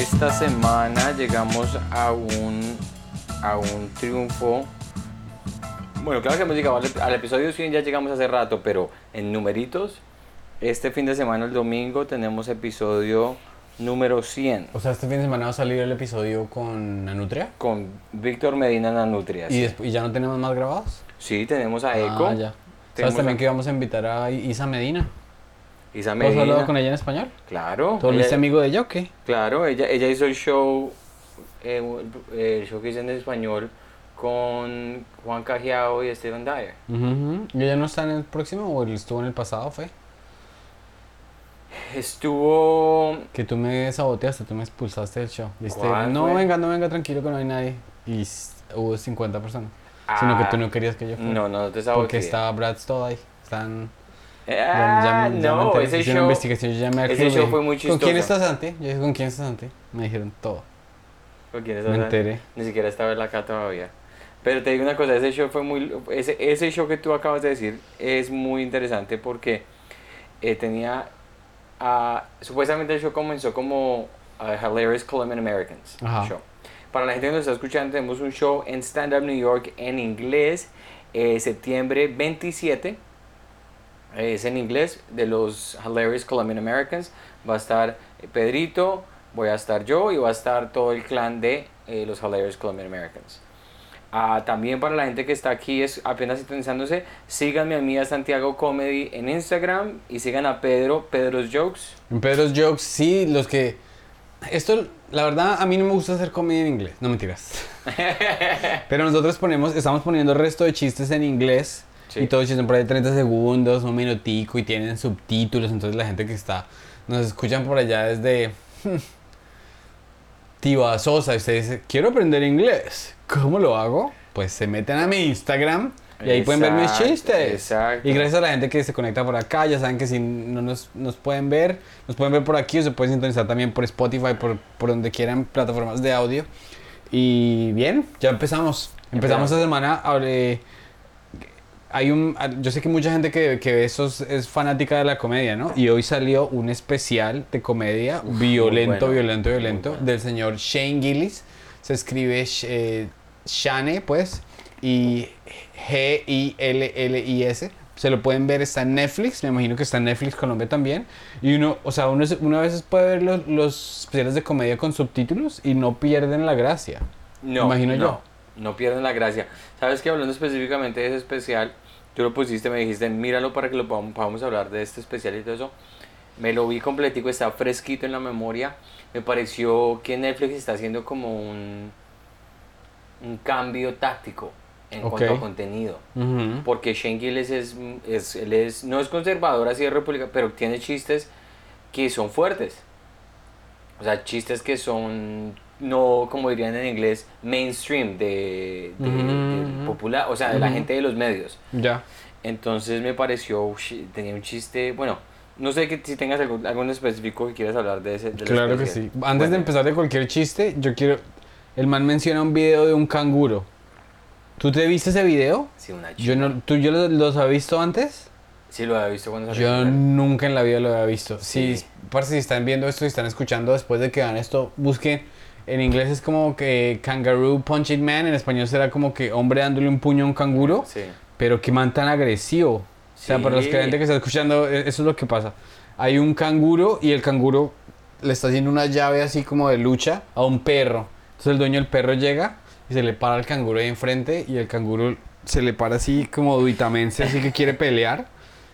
esta semana llegamos a un, a un triunfo. Bueno, claro que hemos llegado al, al episodio 100, ya llegamos hace rato, pero en numeritos, este fin de semana, el domingo, tenemos episodio número 100 O sea, este fin de semana va a salir el episodio con Anutria. con Víctor Medina Nanutria. ¿Y, despu- ¿Y ya no tenemos más grabados? Sí, tenemos a Eco. Ah, ya. ¿Sabes también a- que íbamos a invitar a Isa Medina? Isa ¿Tú has Medina. hablado con ella en español? Claro. ¿Tú este amigo de ella o qué? Claro, ella, ella hizo el show, eh, el show que hizo en español con Juan Cajiao y Esteban Dyer. ¿Y ella no está en el próximo o él estuvo en el pasado, fue? Estuvo Que tú me saboteaste, tú me expulsaste del show. ¿Cuál no fue? venga, no venga, tranquilo que no hay nadie. Y hubo 50 personas. Sino que tú no querías que yo fuera. Ah, No, no, te Porque saboteé. estaba Brad todo ahí. Están... Ah, ya me- ya me no, ese show, investigación, yo llamé al ese club show fue muy ¿Con quién chistoso". estás, Santi? Yo dije, ¿con quién estás, Santi? Me dijeron todo. ¿con quién Me estás? enteré. Ni siquiera estaba en acá todavía. Pero te digo una cosa, ese show fue muy, ese, ese show que tú acabas de decir es muy interesante porque eh, tenía, supuestamente el show comenzó como ah, Hilarious Colombian Americans Ajá. show. Para la gente que nos está escuchando, tenemos un show en Stand Up New York en inglés, eh, septiembre 27. Es en inglés de los Hilarious Colombian Americans. Va a estar Pedrito, voy a estar yo y va a estar todo el clan de eh, los Hilarious Colombian Americans. Ah, también para la gente que está aquí es apenas sintonizándose, síganme a mí a Santiago Comedy en Instagram y sigan a Pedro, Pedro's Jokes. En Pedro's Jokes, sí, los que... Esto, la verdad, a mí no me gusta hacer comedia en inglés, no mentiras. Pero nosotros ponemos, estamos poniendo el resto de chistes en inglés. Sí. Y todos chistes por ahí de 30 segundos, un minutico y tienen subtítulos. Entonces la gente que está, nos escuchan por allá desde... Tiba Sosa y usted dice, quiero aprender inglés. ¿Cómo lo hago? Pues se meten a mi Instagram y ahí pueden ver mis Exacto, chistes. exacto. Y gracias a la gente que se conecta por acá, ya saben que si no nos, nos pueden ver, nos pueden ver por aquí o se pueden sintonizar también por Spotify, por, por donde quieran, plataformas de audio. Y bien, ya empezamos. Empezamos Empezamos. esta semana. hablé- hay un, yo sé que mucha gente que, que ve eso es, fanática de la comedia, ¿no? Y hoy salió un especial de comedia Uf, violento, bueno, violento, violento, bueno. del señor Shane Gillis. Se escribe eh, Shane, pues, y G-I-L-L-I-S. Se lo pueden ver, está en Netflix, me imagino que está en Netflix Colombia también. Y uno, o sea, uno, uno a veces puede ver los, los especiales de comedia con subtítulos y no pierden la gracia. No, Imagino no, yo. No pierden la gracia. Sabes que hablando específicamente de ese especial, tú lo pusiste, me dijiste, míralo para que lo podamos, podamos hablar de este especial y todo eso. Me lo vi completico, está fresquito en la memoria. Me pareció que Netflix está haciendo como un, un cambio táctico en cuanto a contenido. Porque Shane Gillis es, es, él es, no es conservador así de república, pero tiene chistes que son fuertes. O sea, chistes que son, no como dirían en inglés, mainstream, de, de- Ujú, del ujú. popular, o sea, de la Ujú. gente de los medios. Ya. Entonces me pareció, tenía un chiste, bueno, no sé que, si tengas algún, algún específico que quieras hablar de ese. del Claro que sí. Antes Bueno, de empezar de cualquier chiste, yo quiero... El man menciona un video de un canguro. ¿Tú te viste ese video? Sí, una Yo chica. no, ¿Tú yo los, los has visto antes? Sí, lo había visto cuando salió. Yo nunca en la vida lo había visto. Si, Sí. parce, si están viendo esto y están escuchando después de que vean esto, busquen. En inglés es como que Kangaroo Punching Man, en español será como que hombre dándole un puño a un canguro, Sí. pero que man tan agresivo. O sea, para los gente que está escuchando, e- eso es lo que pasa. Hay un canguro y el canguro le está haciendo una llave así como de lucha a un perro. Entonces el dueño del perro llega y se le para al canguro ahí enfrente y el canguro se le para así como duitamense, así que quiere pelear.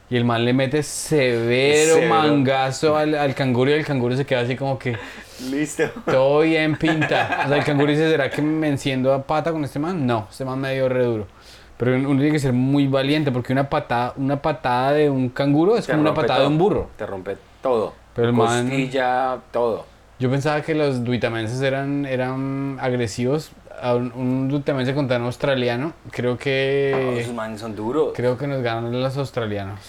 Y el man le mete severo, Severo. mangazo al, al canguro y el canguro se queda así como que Listo. todo bien pinta. O sea, el canguro dice, ¿será que me enciendo a pata con este man? No, este man me dio re duro. Pero uno tiene que ser muy valiente porque una patada, una patada de un canguro es Te como una patada de un burro. Te rompe todo. Pero el man- Costilla, todo. Yo pensaba que los duitamenses eran, eran agresivos. A un, un contra un australiano. Creo que esos manes son duros. creo que nos ganan los australianos.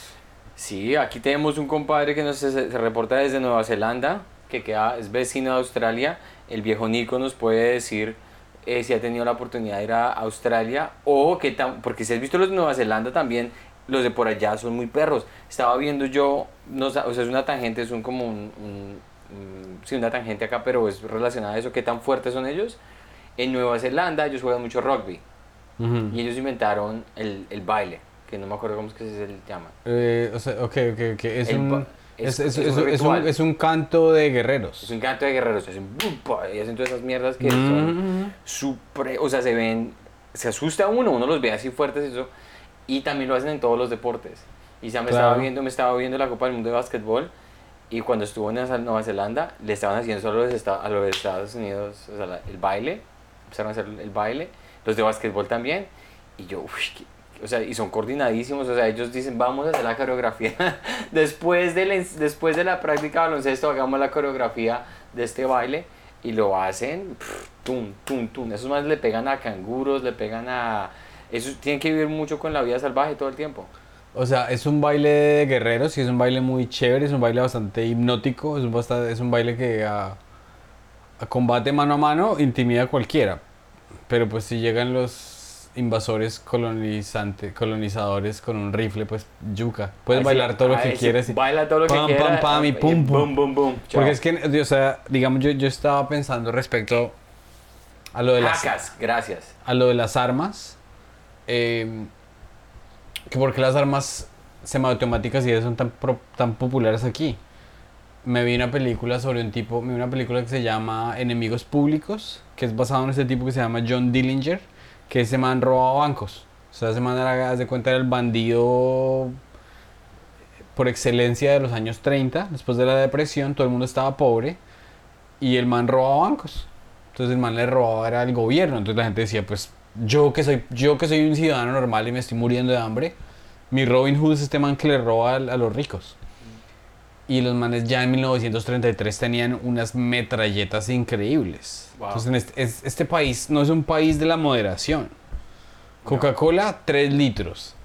Sí, aquí tenemos un compadre que nos se, se reporta desde Nueva Zelanda, que queda, es vecino de Australia. El viejo Nico nos puede decir eh, si ha tenido la oportunidad de ir a Australia o que tan, porque si has visto los de Nueva Zelanda también, los de por allá son muy perros. Estaba viendo yo, no, o sea, es una tangente, es un como un, un- mm, sí, una tangente acá, pero es relacionada a eso, qué tan fuertes son ellos. En Nueva Zelanda ellos juegan mucho rugby Ujú. y ellos inventaron el, el baile, que no me acuerdo cómo es que se llama. Eh, o sea, ok, ok, ok. Es, El un, es, es- es- un un- es un, ritual. es un canto de guerreros. Es un canto de guerreros, hacen y hacen todas esas mierdas que son Mm. supre, o sea, se ven, se asusta uno, uno los ve así fuertes y eso, y también lo hacen en todos los deportes. Y ya me Claro. estaba viendo, me estaba viendo la Copa del Mundo de Básquetbol, y cuando estuvo en Nueva Zelanda, le estaban haciendo solo a los, Estados Unidos, o sea, el baile, empezaron a hacer el baile, los de básquetbol también, y yo, uy, o sea, y son coordinadísimos, o sea, ellos dicen, vamos a hacer la coreografía, después, del, ens- después de la práctica de baloncesto, hagamos la coreografía de este baile, y lo hacen, pf, tum, tum, tum, esos más le pegan a canguros, le pegan a... Esos tienen que vivir mucho con la vida salvaje todo el tiempo. O sea, es un baile de guerreros y es un baile muy chévere, es un baile bastante hipnótico, es un, basta- es un baile que a, a combate mano a mano intimida a cualquiera. Pero pues si llegan los invasores colonizantes, colonizadores con un rifle, pues yuca. Puedes bailar todo lo que quieras. y- Baila todo lo Pam, que pam, quieras. pam, y pum, pum. boom, boom, boom. Chao. Porque es que, o sea, digamos, yo, yo estaba pensando respecto a lo de las, gracias. a lo de las armas. eh, que porque las armas semiautomáticas y eso son tan, pro- tan populares aquí. Me vi una película sobre un tipo, me vi una película que se llama Enemigos Públicos, que es basado en este tipo que se llama John Dillinger, que ese man robaba bancos. O sea, ese man era, haz de cuenta, era el bandido por excelencia de los años 30, después de la depresión, todo el mundo estaba pobre y el man robaba bancos. Entonces el man le robaba era al gobierno, entonces la gente decía, pues yo que soy yo que soy un ciudadano normal y me estoy muriendo de hambre, mi Robin Hood es este man que le roba a, los ricos. Y los manes ya en 1933 tenían unas metralletas increíbles. Wow. Entonces en este, es- este país no es un país de la moderación. Coca-Cola, 3 litros.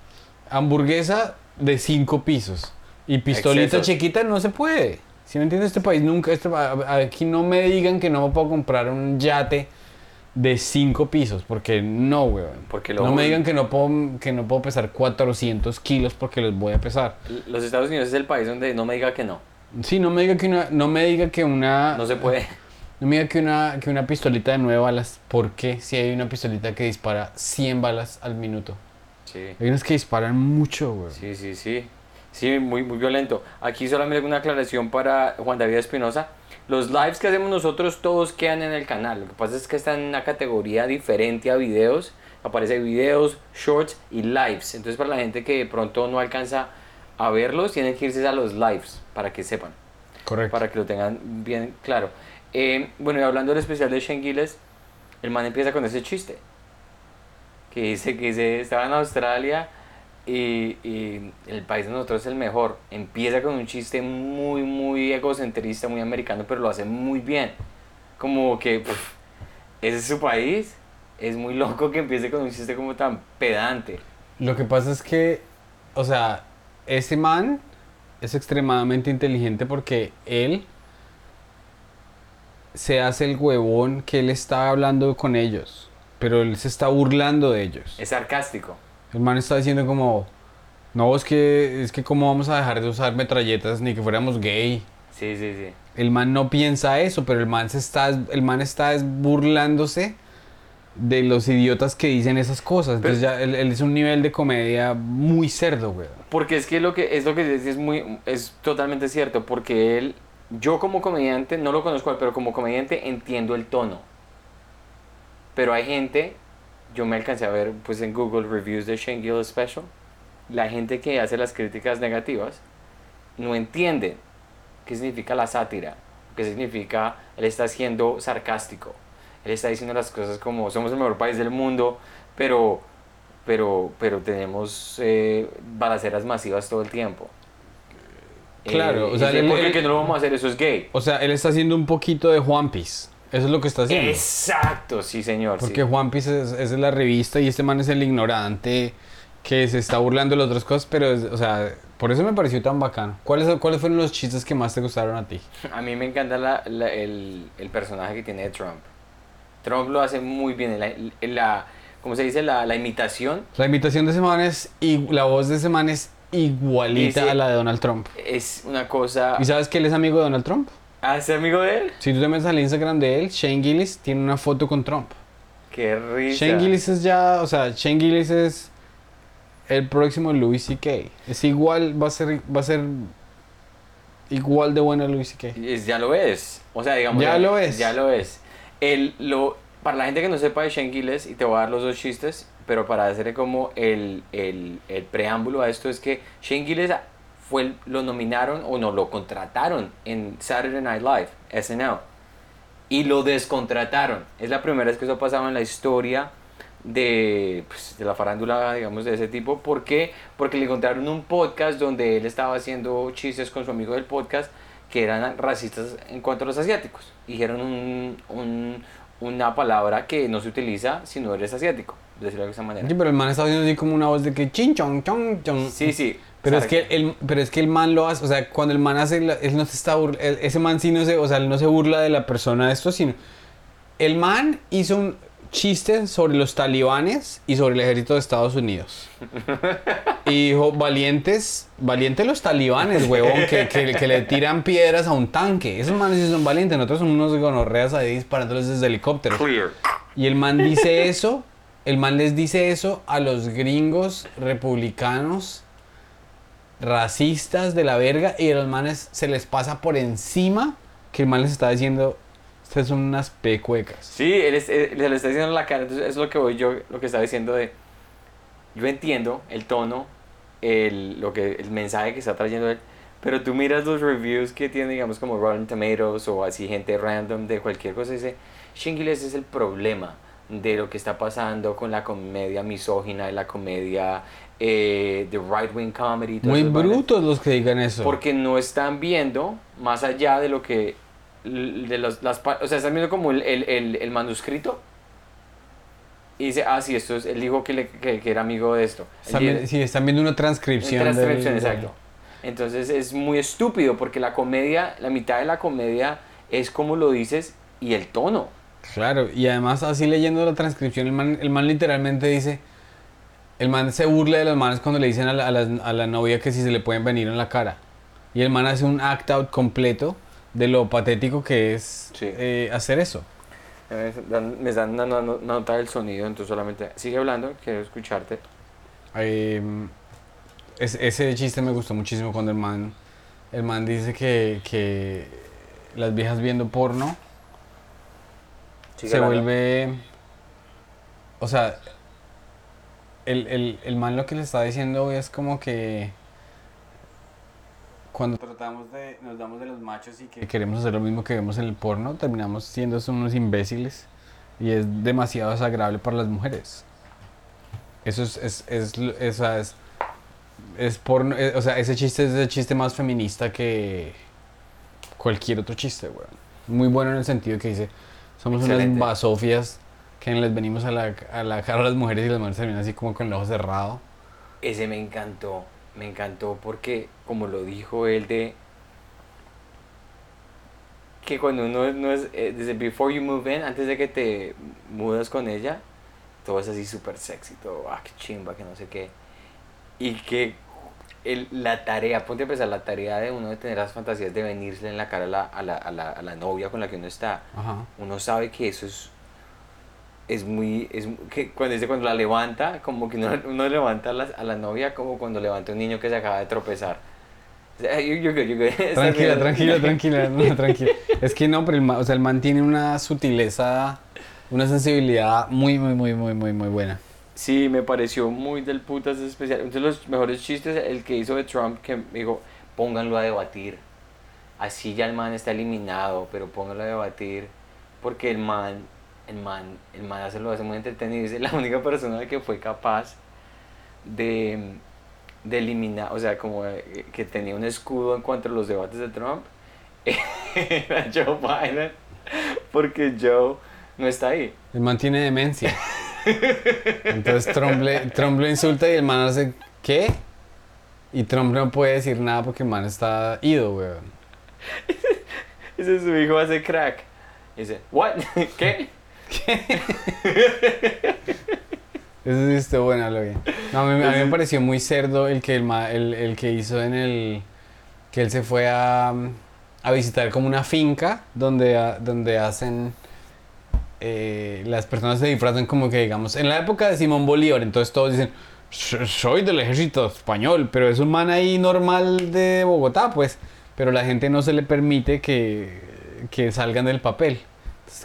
Hamburguesa de 5 pisos. Y pistolita Excesos. chiquita no se puede. Si me entiendes? Este país nunca. este aquí no me digan que no me puedo comprar un yate de 5 pisos. Porque no, weón. Porque lo- no me digan que no, puedo, que no puedo pesar 400 kilos porque los voy a pesar. Los Estados Unidos es el país donde no me diga que no. Sí, no me diga que una. No me diga que una. No se puede. No me diga que una, que una pistolita de 9 balas. ¿Por qué? Si hay una pistolita que dispara 100 balas al minuto. Sí, Hay unas que disparan mucho, güey. sí, sí, sí. Sí, muy, muy violento. Aquí solamente una aclaración para Juan David Espinosa. Los lives que hacemos nosotros todos quedan en el canal. Lo que pasa es que están en una categoría diferente a videos. Aparece videos, shorts y lives. Entonces para la gente que de pronto no alcanza a verlos, tienen que irse a los lives para que sepan. Correcto. para que lo tengan bien claro. Eh, bueno, y hablando del especial de Shane Gillis, el man empieza con ese chiste. Que dice que dice, estaba en Australia y, y el país de nosotros es el mejor. Empieza con un chiste muy, muy egocentrista, muy americano, pero lo hace muy bien. Como que, pff, ese es su país. Es muy loco que empiece con un chiste como tan pedante. Lo que pasa es que, o sea, ese man es extremadamente inteligente porque él se hace el huevón que él está hablando con ellos, pero él se está burlando de ellos. Es sarcástico. El man está diciendo como, no, es que, es que cómo vamos a dejar de usar metralletas ni que fuéramos gay. Sí, sí, sí. El man no piensa eso, pero el man se está, el man está es burlándose de los idiotas que dicen esas cosas. Entonces ya él, él es un nivel de comedia muy cerdo, güey. Porque es que lo que es lo que dice es muy es totalmente cierto, porque él yo como comediante no lo conozco, pero como comediante entiendo el tono. Pero hay gente, yo me alcancé a ver pues en Google reviews de Shane Gill Special, la gente que hace las críticas negativas no entiende qué significa la sátira, qué significa él está siendo sarcástico. Él está diciendo las cosas como somos el mejor país del mundo, pero pero, pero tenemos eh, balaceras masivas todo el tiempo. Claro, Eh, o sea, él- ¿por qué él- que no lo vamos a hacer? Eso es gay. O sea, él está haciendo un poquito de One Piece. Eso es lo que está haciendo. Exacto, sí, señor. sí. Porque One Piece es, la revista y este man es el ignorante que se está burlando de las otras cosas, pero, es- o sea, por eso me pareció tan bacano. ¿Cuáles, ¿Cuáles fueron los chistes que más te gustaron a ti? A mí me encanta la- la- el, el personaje que tiene Trump. Trump lo hace muy bien. La, la- ¿Cómo se dice? La, la imitación La imitación de ese man es, y la voz de ese man es igualita a la de Donald Trump. es una cosa... ¿Y sabes que él es amigo de Donald Trump? ¿Ah, es amigo de él? Si tú te metes al Instagram de él, Shane Gillis tiene una foto con Trump. Qué risa. Shane Gillis es ya, o sea, Shane Gillis es el próximo Louis C.K. Es igual, va a ser, va a ser igual de bueno Louis C.K. Ya lo es. O sea, digamos. Ya lo es. Ya lo es. El, lo, para la gente que no sepa de Shane Gillis, y te voy a dar los dos chistes, pero para hacer como el, el, el preámbulo a esto, es que Shane Gillis fue, lo nominaron o no, lo contrataron en Saturday Night Live, SNL, y lo descontrataron. Es la primera vez que eso ha pasado en la historia de, pues, de la farándula, digamos, de ese tipo. ¿Por qué? Porque le encontraron un podcast donde él estaba haciendo chistes con su amigo del podcast que eran racistas en cuanto a los asiáticos. Dijeron un, un- una palabra que no se utiliza si no eres asiático, decirlo de esa manera. Sí, pero el man está haciendo así como una voz de que chin chong chong chong. Sí, sí. Pero es, que el, pero es que el man lo hace, o sea, cuando el man hace, la- él no se está burla, ese man sí no se, o sea, él no se burla de la persona de esto, sino el man hizo un chiste sobre los talibanes y sobre el ejército de Estados Unidos. Y dijo, valientes, valientes los talibanes, huevón, que, que, que le tiran piedras a un tanque. Esos manes sí son valientes, nosotros somos unos gonorreas ahí disparándoles desde helicópteros. Clear. Y el man dice eso, el man les dice eso a los gringos republicanos racistas de la verga y a los manes se les pasa por encima que el man les está diciendo, ustedes son unas pecuecas. Sí, él, es- se lo está diciendo en la cara, entonces es lo que voy yo, lo que estaba diciendo de, yo entiendo el tono, el, lo que, el mensaje que está trayendo él, pero tú miras los reviews que tiene, digamos, como Rotten Tomatoes o así gente random de cualquier cosa, y dice, Shingiles es el problema de lo que está pasando con la comedia misógina y la comedia eh, de right-wing comedy. y todas Muy esas vainas". brutos los que digan eso. Porque no están viendo más allá de lo que. De los, las, o sea, están viendo como el, el, el, el manuscrito. Y dice, ah, sí, esto es. Él dijo que, le- que, que era amigo de esto. Están, Él vi- sí, están viendo una transcripción. en transcripción, del- exacto. Entonces es muy estúpido porque la comedia, la mitad de la comedia es como lo dices y el tono. Claro, y además así leyendo la transcripción, el man, el man literalmente dice, el man se burla de los manes cuando le dicen a la, a la- a la novia que si se le pueden venir en la cara. Y el man hace un act out completo de lo patético que es Sí. eh, hacer eso. Me dan, me dan una, no- nota del sonido, entonces solamente sigue hablando, quiero escucharte. Eh, es- ese chiste me gustó muchísimo cuando el man, el man dice que, que las viejas viendo porno Sigue se hablando. vuelve. O sea, el, el, el man lo que le está diciendo es como que. Cuando tratamos de. Nos damos de los machos y que queremos hacer lo mismo que vemos en el porno, terminamos siendo unos imbéciles. Y es demasiado desagradable para las mujeres. Eso es. es, es, sea, es, es porno. eh, o sea, ese chiste es el chiste más feminista que cualquier otro chiste, weón. Muy bueno en el sentido que dice. Somos Excelente. unas basofias que les venimos a la, a la cara a las mujeres y las mujeres terminan así como con el ojo cerrado. Ese me encantó, me encantó porque, como lo dijo él, de que cuando uno no es, eh, desde before you move in, antes de que te mudas con ella, todo es así súper sexy, todo, ah, qué chimba, que no sé qué. Y que el- la tarea, ponte a pensar, la tarea de uno de tener las fantasías de venirse en la cara a la, a la, a la, a la novia con la que uno está, Ajá. uno sabe que eso es es muy es que cuando dice cuando la levanta como que uno, uno levanta a la, a la novia como cuando levanta a un niño que se acaba de tropezar O sea, you- you're good, you're good. Está Tranquila, tranquila, tranquila, no, tranquila. Es que no, pero el, o sea, el man tiene una sutileza, una sensibilidad muy, muy, muy, muy, muy, muy buena. Sí, me pareció muy del putas especial. Uno de los mejores chistes, el que hizo de Trump, que dijo, pónganlo a debatir. Así ya el man está eliminado, pero pónganlo a debatir. Porque el man, el man, el man hace, lo hace muy entretenido. Es la única persona que fue capaz de, de eliminar, o sea, como eh, que tenía un escudo en cuanto a los debates de Trump, era Joe Biden. Porque Joe no está ahí. El man tiene demencia. Entonces Trump le, Trump lo insulta y el man hace, ¿qué? Y Trump no puede decir nada porque el man está ido, weón. Dice su hijo hace crack. Dice, ¿what? ¿Qué? Eso sí estuvo bueno, lo bien. No, a, mí, a mí me pareció muy cerdo el que, el, el, el que hizo en el... Que él se fue a, a visitar como una finca donde, ha- donde hacen... eh, las personas se disfrazan como que, digamos, en la época de Simón Bolívar, entonces todos dicen, "So- soy del ejército español, pero es un man ahí normal de Bogotá, pues, pero la gente no se le permite que, que salgan del papel.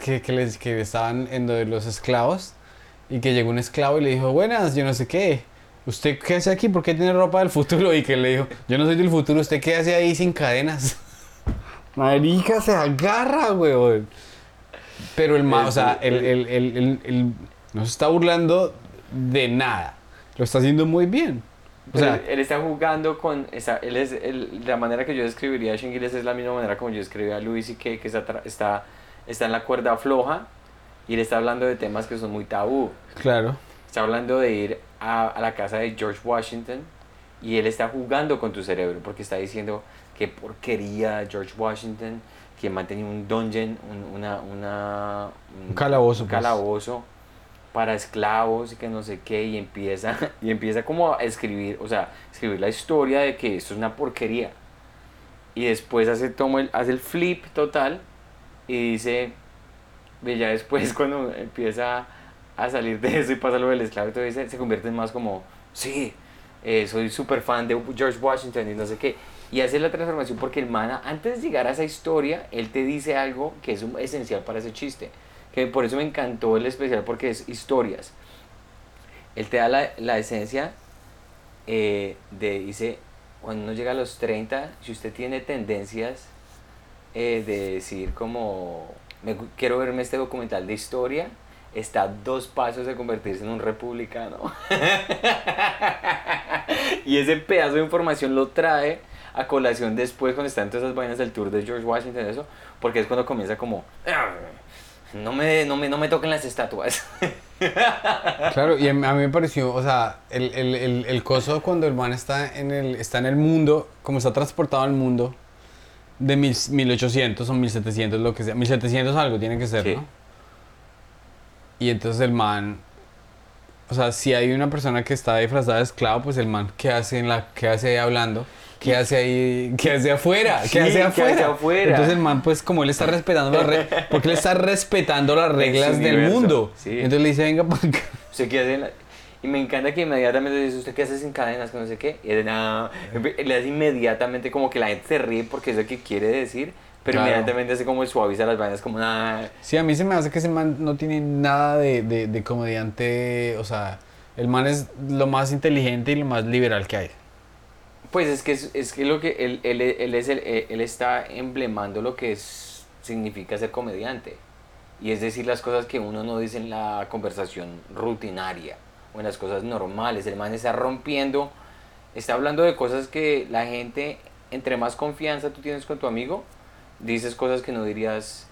Que, que, les, que estaban en lo de los esclavos y que llegó un esclavo y le dijo, buenas, yo no sé qué. ¿Usted qué hace aquí? ¿Por qué tiene ropa del futuro? Y que le dijo, yo no soy del futuro, ¿usted qué hace ahí sin cadenas? Marica, se agarra, weón. Pero el ma, o sea, el, el, el, el- no se está burlando de nada. Lo está haciendo muy bien. O sea, él, él está jugando con. Está, él es, él- la manera que yo describiría a Shingiles es la misma manera como yo escribí a Luis y que, que está, está, está en la cuerda floja y él está hablando de temas que son muy tabú. claro. Está hablando de ir a, a la casa de George Washington y él está jugando con tu cerebro porque está diciendo qué porquería George Washington, que mantenía un dungeon, un, una, una, Un calabozo, un pues. calabozo para esclavos y que no sé qué y empieza y empieza como a escribir, o sea, escribir la historia de que esto es una porquería. Y después hace toma el, hace el flip total y dice y ya después cuando empieza a salir de eso y pasa lo del esclavo todo eso, se convierte en más como, sí, eh, soy súper fan de George Washington y no sé qué. Y hace la transformación porque el man, antes de llegar a esa historia, él te dice algo que es un- esencial para ese chiste. Que por eso me encantó el especial porque es historias. Él te da la, la esencia eh, de, dice, cuando uno llega a los 30, si usted tiene tendencias eh, de decir como, me quiero verme este documental de historia, está a dos pasos de convertirse en un republicano. y ese pedazo de información lo trae a colación después cuando están todas esas vainas del tour de George Washington eso, porque es cuando comienza como, "Ah, no me, no me, no me toquen las estatuas. Claro, y a mí me pareció, o sea, el, el, el, el coso cuando el man está en el, está en el mundo, como está transportado al mundo, de mil, 1800 o 1700, lo que sea, 1700 algo tiene que ser, Sí. ¿no? Y entonces el man, o sea, si hay una persona que está disfrazada de esclavo, pues el man, ¿qué hace, en la, qué hace ahí hablando? ¿Qué hace ahí? ¿Qué hace afuera? ¿Qué Sí, hace ¿qué afuera? hace afuera? Entonces el man, pues como él está respetando las reglas, porque él está respetando las reglas del universo, mundo. sí. Entonces le dice, venga para acá. ¿Usted qué hace en la- Y me encanta que inmediatamente dice, ¿usted qué hace sin cadenas? Que no sé qué. Y él, "No". le hace inmediatamente como que la gente se ríe porque es lo que quiere decir. Pero Claro. inmediatamente hace como suaviza las vainas como nada. Sí, a mí se me hace que ese man no tiene nada de, de, de comediante, o sea, el man es lo más inteligente y lo más liberal que hay. Pues es que es, es que lo que él, él, él es el, él está emblemando lo que es, significa ser comediante. Y es decir las cosas que uno no dice en la conversación rutinaria o en las cosas normales. El man está rompiendo, está hablando de cosas que la gente, entre más confianza tú tienes con tu amigo, dices cosas que no dirías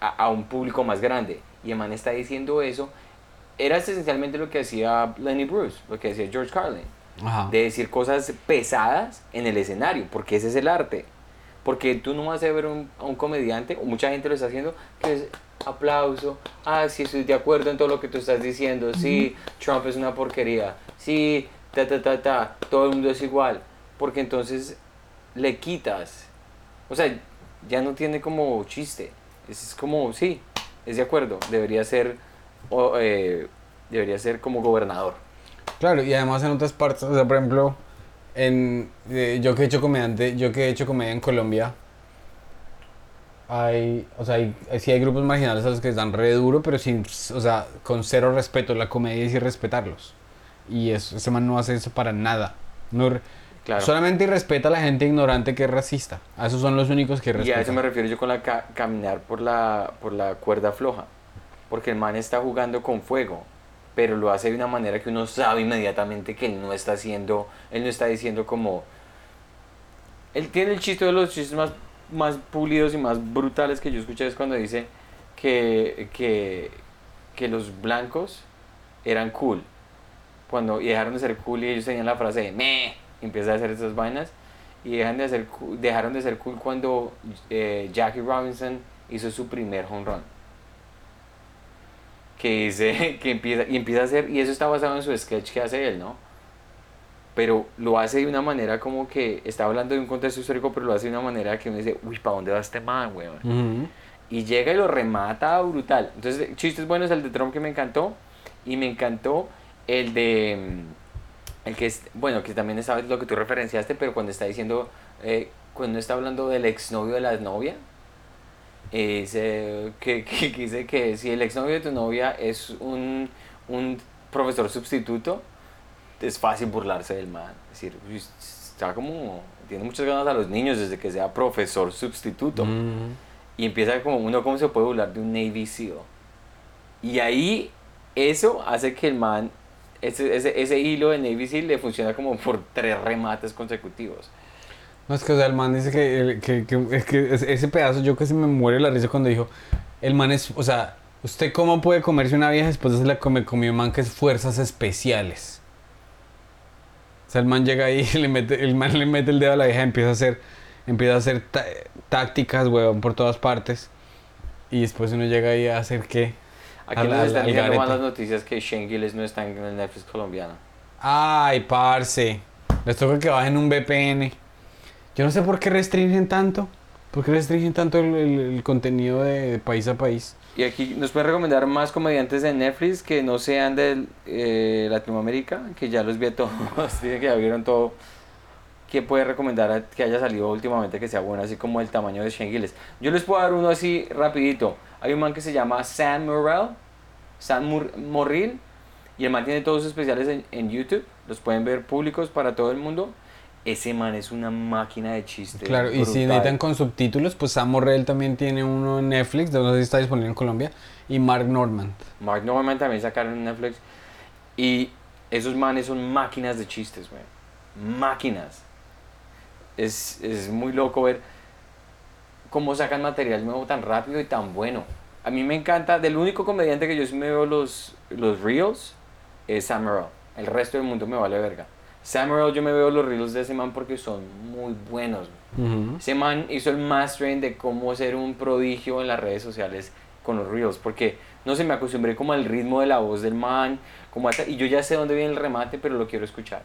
a, a un público más grande. Y el man está diciendo eso. Era esencialmente lo que hacía Lenny Bruce, lo que hacía George Carlin Ajá. de decir cosas pesadas en el escenario, porque ese es el arte. Porque tú no vas a ver un- a un comediante, o mucha gente lo está haciendo, que es aplauso, ah, sí, estoy de acuerdo en todo lo que tú estás diciendo, sí, Trump es una porquería, sí, ta, ta, ta, ta, todo el mundo es igual, porque entonces le quitas, o sea, ya no tiene como chiste, es, es como, sí, es de acuerdo, debería ser, o, eh, debería ser como gobernador. Claro, y además en otras partes, o sea, por ejemplo, en, eh, yo que he hecho comediante, yo que he hecho comedia en Colombia, hay, o sea, hay, sí hay grupos marginales a los que les dan re duro, pero sin, o sea, con cero respeto, la comedia es irrespetarlos. Y eso, ese man no hace eso para nada. No, Claro. Solamente respeta a la gente ignorante que es racista. A esos son los únicos que Y a eso respetan. me refiero yo con la ca- caminar por la, por la cuerda floja. Porque el man está jugando con fuego, pero lo hace de una manera que uno sabe inmediatamente que él no está haciendo, él no está diciendo como... Él tiene el chiste de los chistes más, más pulidos y más brutales que yo escuché es cuando dice que, que, que los blancos eran cool. Cuando y dejaron de ser cool y ellos tenían la frase de me, empieza a hacer esas vainas y dejan de hacer, dejaron de ser cool cuando eh, Jackie Robinson hizo su primer home run. Que dice, que empieza, y empieza a hacer, y eso está basado en su sketch que hace él, ¿no? Pero lo hace de una manera como que está hablando de un contexto histórico, pero lo hace de una manera que uno dice, uy, ¿para dónde va este man, weón? Y llega y lo remata brutal. Entonces, chistes buenos, el de Trump que me encantó. Y me encantó el de. mm, El que es. Bueno, que también sabes lo que tú referenciaste, pero cuando está diciendo. eh, cuando está hablando del exnovio de la novia. eh, dice que, que, que dice que si el exnovio de tu novia es un, un profesor sustituto, es fácil burlarse del man. Es decir, está como. Tiene muchas ganas a los niños desde que sea profesor sustituto. Ujú. Y empieza como uno cómo se puede burlar de un Navy SEAL. Y ahí eso hace que el man, ese, ese, ese hilo de Navy SEAL le funciona como por tres remates consecutivos. No, es que, o sea, el man dice que, que, que- es que ese- pedazo yo casi me muero de la risa cuando dijo, el man es, o sea, ¿usted cómo puede comerse una vieja después de la come, comió un man que es fuerzas especiales? O sea, el man llega ahí le mete, el man le mete el dedo a la vieja y empieza a hacer, empieza a hacer tá- tácticas, huevón, por todas partes. Y después uno llega ahí a hacer qué. Aquí nos están diciendo malas noticias que Shane Gillis no está en el Netflix colombiano. Ay, parce. Les toca que bajen un VPN. Yo no sé por qué restringen tanto. ¿Por qué restringen tanto el, el- el contenido de, de país a país? Y aquí nos pueden recomendar más comediantes de Netflix que no sean de eh, Latinoamérica, que ya los vi a todos, que ya vieron todo. ¿Qué puede recomendar que haya salido últimamente que sea bueno, así como el tamaño de Shane Gillis? Yo les puedo dar uno así rapidito. Hay un man que se llama Sam Morrell, Sam Mur- y el man tiene todos sus especiales en YouTube, los pueden ver públicos para todo el mundo. Ese man es una máquina de chistes. Claro, y si brutal. necesitan con subtítulos, pues Sam Morrell también tiene uno en Netflix, no sé si está disponible en Colombia, y Mark Norman. Mark Norman también sacaron en Netflix. Y esos manes son máquinas de chistes, güey. Máquinas. Es, es muy loco ver cómo sacan material nuevo tan rápido y tan bueno. A mí me encanta, del único comediante que yo sí me veo los, los reels, es Sam Morril. El resto del mundo me vale verga. Sam Morril yo me veo los reels de ese man porque son muy buenos. Ese man hizo el mastering de cómo ser un prodigio en las redes sociales con los reels, porque no sé, me acostumbré como al ritmo de la voz del man, como a- y yo ya sé dónde viene el remate, pero lo quiero escuchar.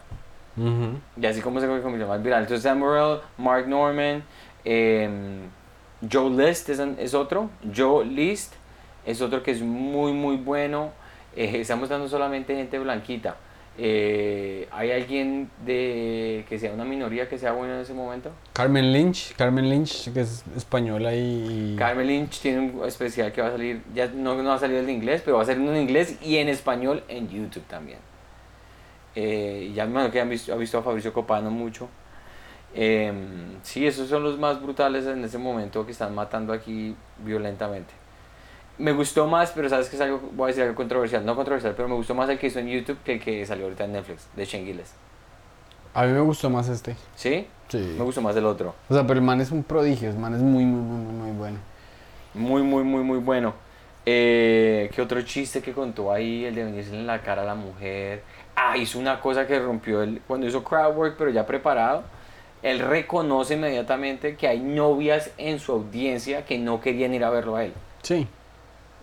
Ujú. Y así como se convirtió más viral. Entonces Sam Morril, Mark Norman, em, Joe List es, es otro, Joe List es otro que es muy muy bueno. Eh, estamos dando solamente gente blanquita. Eh, ¿Hay alguien de que sea una minoría que sea bueno en ese momento? Carmen Lynch, Carmen Lynch, que es española y... Carmen Lynch tiene un especial que va a salir, ya no, no va a salir en inglés, pero va a salir en inglés y en español en YouTube también. Eh, ya me imagino que han visto, ha visto a Fabricio Copano mucho. Eh, sí, esos son los más brutales en ese momento que están matando aquí violentamente. Me gustó más, pero sabes que es algo, voy a decir algo controversial, no controversial, pero me gustó más el que hizo en YouTube que el que salió ahorita en Netflix, de Gillis. A mí me gustó más este. ¿Sí? Sí. Me gustó más el otro. O sea, pero el man es un prodigio, el man es muy, muy, muy, muy, bueno. Muy, muy, muy, muy bueno. Eh, ¿Qué otro chiste que contó ahí? El de venirse en la cara a la mujer. Ah, hizo una cosa que rompió él cuando hizo crowd work, pero ya preparado. Él reconoce inmediatamente que hay novias en su audiencia que no querían ir a verlo a él. Sí.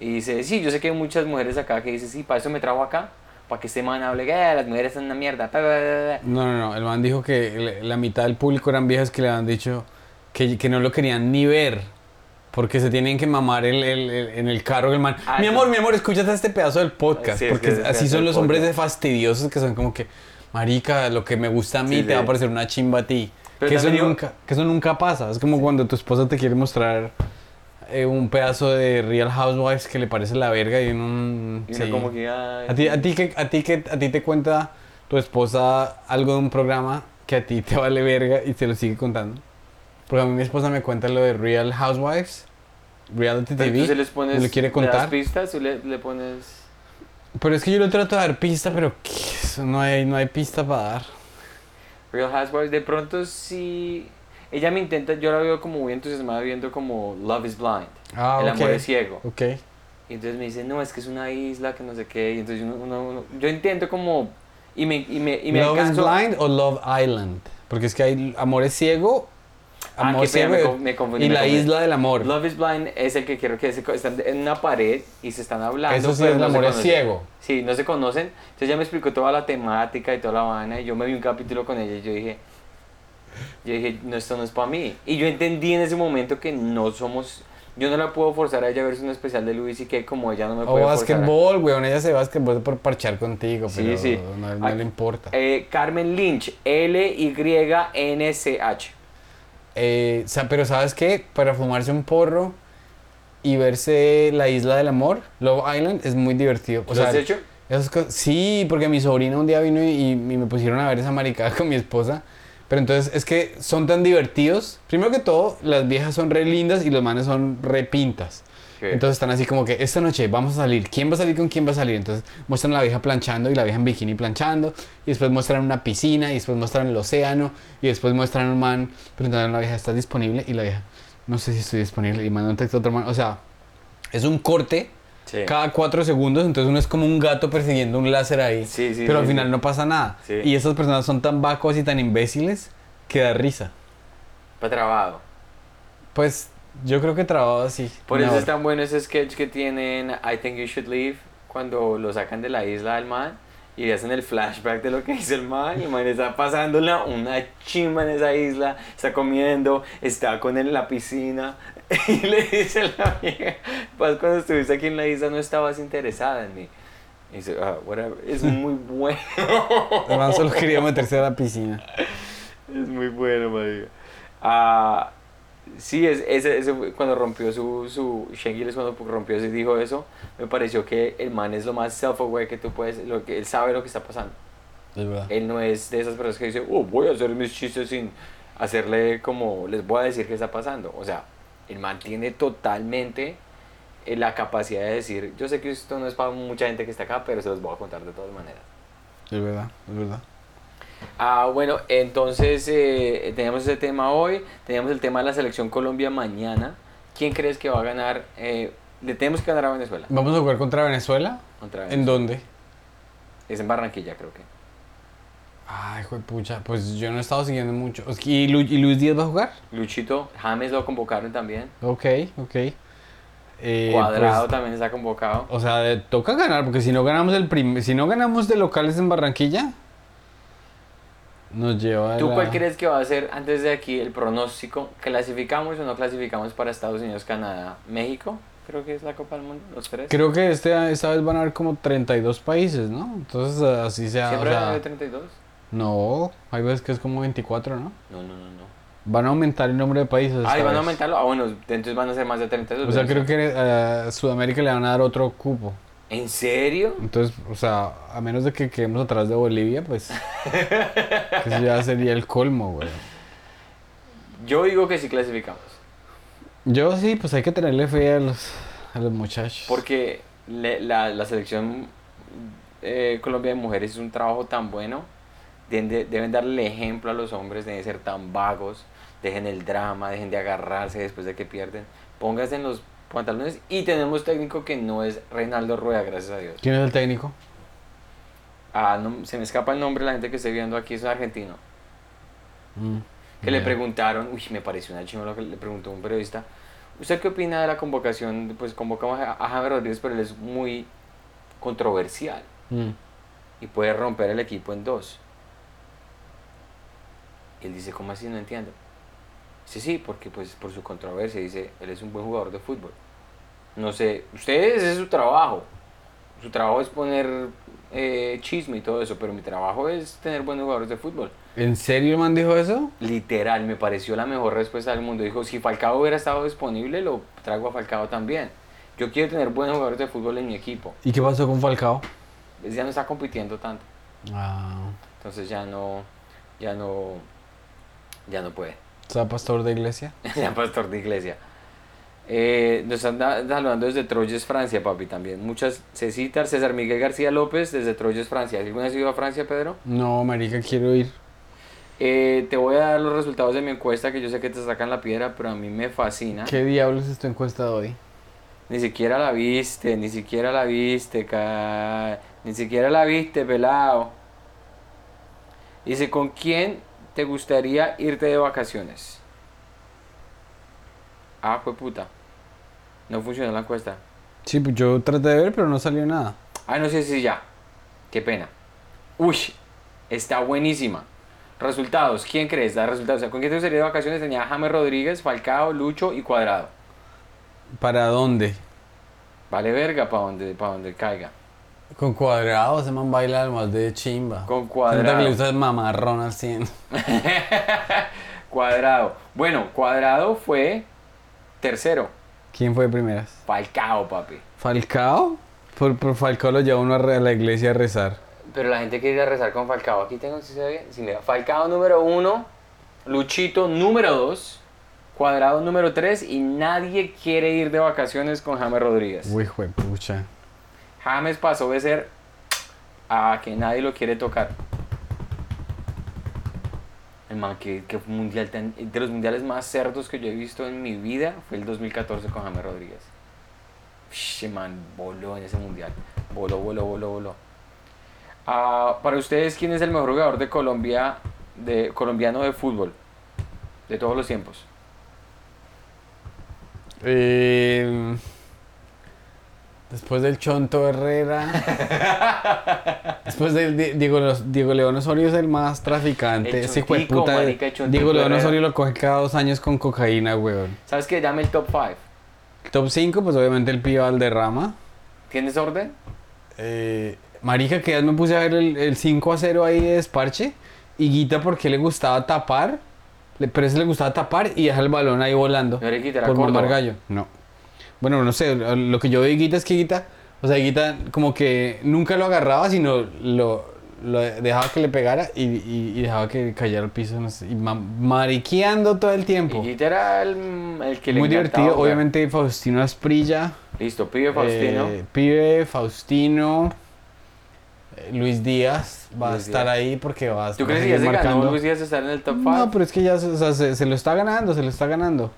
Y dice, sí, yo sé que hay muchas mujeres acá que dicen, sí, para eso me trajo acá, para que este man hable, que "Ah, las mujeres son una mierda. pa, pa, pa, pa". No, no, no. El man dijo que la mitad del público eran viejas que le habían dicho que, que no lo querían ni ver. Porque se tienen que mamar el, el- el- en el carro el man. Ah, mi sí. amor, mi amor, escúchate este pedazo del podcast. Sí, es porque que así son los hombres de podcast. fastidiosos que son como que, marica, lo que me gusta a mí Sí, te va a sí. parecer una chimba a ti. Pero Que eso, digo- nunca, que eso nunca pasa. Es como cuando tu esposa te quiere mostrar eh, un pedazo de Real Housewives que le parece la verga y uno... mm, Y uno sí. como que, "Ay". A ti, a, ti que, a, ti que, a ti te cuenta tu esposa algo de un programa que a ti te vale verga y te lo sigue contando. Porque a mí mi esposa me cuenta lo de Real Housewives, Reality Pero TV. entonces les pones, me lo quiere le das contar. pistas, tú le, le pones... Pero es que yo le trato de dar pista, pero no hay, no hay pista para dar. Real Housewives, de pronto sí. Ella me intenta, yo la veo como muy entusiasmada viendo como Love is Blind. Ah, el ok. amor es ciego. Ok. Y entonces me dice, no, es que es una isla, que no sé qué. Y entonces uno, uno- uno- yo intento como. Y me, y me, y me ¿Love is alcanzo- Blind o Love Island? Porque es que hay amor es ciego. Ah, Amor pena, ciego con- me confundí, y la confundí. isla del amor. Love is Blind es el que quiero que se, están en una pared y se están hablando. Eso sí pero es el no amor es ciego. Sí, no se conocen. Entonces ya me explicó toda la temática y toda la vaina. Y yo me vi un capítulo con ella y yo dije, yo dije, no, esto no es para mí. Y yo entendí en ese momento que no somos, yo no la puedo forzar a ella a verse un especial de Luis y que como ella no me O puede forzar. a- básquetbol, weón. Ella se básquetbol por parchar contigo, Sí, pero sí. no, no le importa. Eh, Carmen Lynch, L-Y-N-C-H. Eh, o pero ¿sabes qué? Para fumarse un porro y verse la isla del amor, Love Island, es muy divertido. O ¿Lo has sea, hecho? esas cosas- sí, porque mi sobrina un día vino y, y me pusieron a ver esa maricada con mi esposa. Pero entonces es que son tan divertidos. Primero que todo, las viejas son re lindas y los manes son re pintas. Sí. Entonces están así como que esta noche vamos a salir. ¿Quién va a salir con quién va a salir? Entonces muestran a la vieja planchando y la vieja en bikini planchando. Y después muestran una piscina y después muestran el océano. Y después muestran un man preguntando a la vieja, ¿estás disponible? Y la vieja, no sé si estoy disponible. Y manda un texto a otro man. O sea, es un corte Sí. cada cuatro segundos. Entonces uno es como un gato persiguiendo un láser ahí. Sí, sí, pero sí, al final sí. no pasa nada. Sí. Y esas personas son tan vacos y tan imbéciles que da risa. Fue trabado. Pues yo creo que trabado así. Por eso hora. es tan bueno ese sketch que tienen I Think You Should Leave cuando lo sacan de la isla del man y hacen el flashback de lo que hizo el man y el man está pasándola una chimba en esa isla, está comiendo, está con él en la piscina y le dice la vieja, pues cuando estuviste aquí en la isla no estabas interesada en mí. Y dice, ah, whatever. Es muy bueno. El man solo quería meterse a la piscina. Es muy bueno, marica. Ah, sí, es, ese, ese cuando rompió su, su Shane Gillis cuando rompió y dijo eso, me pareció que el man es lo más self-aware que tú puedes, lo que él sabe lo que está pasando. Es verdad. Él no es de esas personas que dice, oh, voy a hacer mis chistes sin hacerle como, les voy a decir qué está pasando. O sea, el man tiene totalmente eh, la capacidad de decir, yo sé que esto no es para mucha gente que está acá, pero se los voy a contar de todas maneras. Es verdad, es verdad. Ah, bueno, entonces eh, teníamos ese tema hoy, teníamos el tema de la selección Colombia mañana. ¿Quién crees que va a ganar? Eh, le tenemos que ganar a Venezuela. ¿Vamos a jugar contra Venezuela? Contra ¿En Venezuela. dónde? Es en Barranquilla, creo que. Ay, hijo de pucha, pues yo no he estado siguiendo mucho. ¿Y, Lu- y Luis Díaz va a jugar? Luchito, James lo convocaron también. Ok, ok. Eh, Cuadrado pues, también está convocado. o sea, de- toca ganar, porque si no ganamos el prim si no ganamos de locales en Barranquilla, nos lleva a ¿Tú la- cuál crees que va a ser antes de aquí el pronóstico? ¿Clasificamos o no clasificamos para Estados Unidos, Canadá, México? Creo que es la Copa del Mundo, los tres. Creo que este, esta vez van a haber como 32 países, ¿no? Entonces así sea. o ¿Siempre sea, van a haber 32? No, hay veces que es como 24, ¿no? No, no, no, no. Van a aumentar el número de países. Ah, ¿y van a aumentarlo? Ah, bueno, entonces van a ser más de 32. O sea, creo que a Sudamérica le van a dar otro cupo. ¿En serio? Entonces, o sea, a menos de que quedemos atrás de Bolivia, pues. eso ya sería el colmo, güey. Yo digo que sí clasificamos. Yo sí, pues hay que tenerle fe a los, a los muchachos. Porque le- la, la selección eh, Colombia de mujeres es un trabajo tan bueno. Deben, de- deben darle ejemplo a los hombres, deben ser tan vagos. Dejen el drama, dejen de agarrarse después de que pierden. Pónganse en los pantalones. Y tenemos técnico que no es Reinaldo Rueda, gracias a Dios. ¿Quién es el técnico? Ah, no, se me escapa el nombre, la gente que estoy viendo aquí es argentino. Mm, Que le preguntaron, uy, me pareció una lo que le preguntó un periodista. ¿Usted qué opina de la convocación? Pues convocamos a, a James Rodríguez, pero él es muy controversial Mm. y puede romper el equipo en dos. Y él dice, ¿cómo así? No entiendo. Dice, sí, porque pues por su controversia, dice, él es un buen jugador de fútbol. No sé, ustedes es su trabajo. Su trabajo es poner eh, chisme y todo eso, pero mi trabajo es tener buenos jugadores de fútbol. ¿En serio el man dijo eso? Literal, me pareció la mejor respuesta del mundo. Dijo, si Falcao hubiera estado disponible, lo traigo a Falcao también. Yo quiero tener buenos jugadores de fútbol en mi equipo. ¿Y qué pasó con Falcao? Pues ya no está compitiendo tanto. Ah, Entonces ya no, ya no, ya no puede. ¿está pastor de iglesia? ya pastor de iglesia. Eh, nos están da- saludando desde Troyes, Francia, papi, también. Muchas, Cecitar, César Miguel García López, desde Troyes, Francia. ¿Alguna vez has ido a Francia, Pedro? No, marica, quiero ir. Eh, te voy a dar los resultados de mi encuesta, que yo sé que te sacan la piedra, pero a mí me fascina. ¿Qué diablos es tu encuesta de hoy? Ni siquiera la viste, ni siquiera la viste, ca... ni siquiera la viste, pelado. Dice, ¿con quién te gustaría irte de vacaciones? Ah, fue puta. No funcionó la encuesta. Sí, pues yo traté de ver, pero no salió nada. Ah, no sé si ya. Qué pena. Uy, está buenísima. Resultados, ¿quién crees? Da resultados. O sea, ¿Con quién te gustaría de vacaciones? Tenía James Rodríguez, Falcao, Lucho y Cuadrado. ¿Para dónde? Vale verga para donde, pa' donde caiga. Con cuadrado, ese man baila al más de chimba. Con Se Cuadrado. que le gusta el mamarrón al 100. Cuadrado. Bueno, Cuadrado fue tercero. ¿Quién fue de primeras? Falcao, papi. ¿Falcao? Por, por Falcao lo lleva uno a, la iglesia a rezar. Pero la gente quiere ir a rezar con Falcao. Aquí tengo, si se ve Falcao número uno, Luchito número dos, Cuadrado número tres y nadie quiere ir de vacaciones con James Rodríguez. Uy, pucha. James pasó de ser a que nadie lo quiere tocar. El man, que, que mundial de los mundiales más cerdos que yo he visto en mi vida fue el 2014 con James Rodríguez. Man voló en ese mundial. Voló, voló, voló, voló. Ah, para ustedes, ¿quién es el mejor jugador de Colombia, de colombiano de fútbol? De todos los tiempos. Eh, después del Chonto Herrera. después del Di- Diego, Los- Diego León Osorio es el más traficante. El Ese Chontico, puta. marica, el Diego León. Osorio lo coge cada dos años con cocaína, weón. ¿Sabes qué? Dame el top 5. Top 5, pues obviamente el Pío Valderrama. ¿Tienes orden? Eh, marica, que ya me puse a ver el, el 5 a 0 ahí de Esparche. Y Guita, porque le gustaba tapar. Le, pero ese le gustaba tapar y dejar el balón ahí volando. No Guita, era por gallo. No. Bueno, no sé. Lo que yo vi de Guita es que Guita. O sea, Guita como que nunca lo agarraba, sino lo, lo dejaba que le pegara y, y- y dejaba que cayera al piso. no sé, y ma- mariqueando todo el tiempo. Y Guita era el, el que le Muy divertido. jugar. Obviamente, Faustino Asprilla. Listo, pibe Faustino. Eh, Pibe, Faustino, eh, Luis Díaz va a Luis estar Díaz. ahí porque va a ¿Tú va a crees que ya se ganó. Luis Díaz estar en el top 5? No, pero es que ya o sea, se, se lo está ganando, se lo está ganando.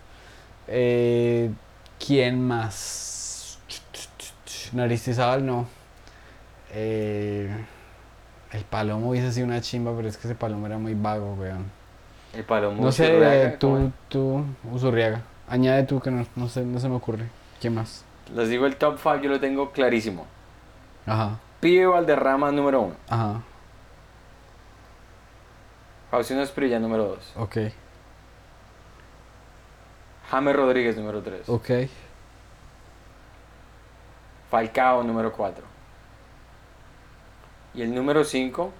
Eh, ¿Quién más? Naristizábal no. Eh, el Palomo hubiese sido una chimba, pero es que ese Palomo era muy vago, weón. El Palomo. No sé, eh, tú, tú, Usurriaga. Añade tú que no, no sé, no se me ocurre. ¿Quién más? Les digo el top 5, yo lo tengo clarísimo. Ajá, Pibe Valderrama número 1. ajá, Faustino Esprilla número 2. ok, James Rodríguez número 3. ok. Falcao número 4. Y el número 5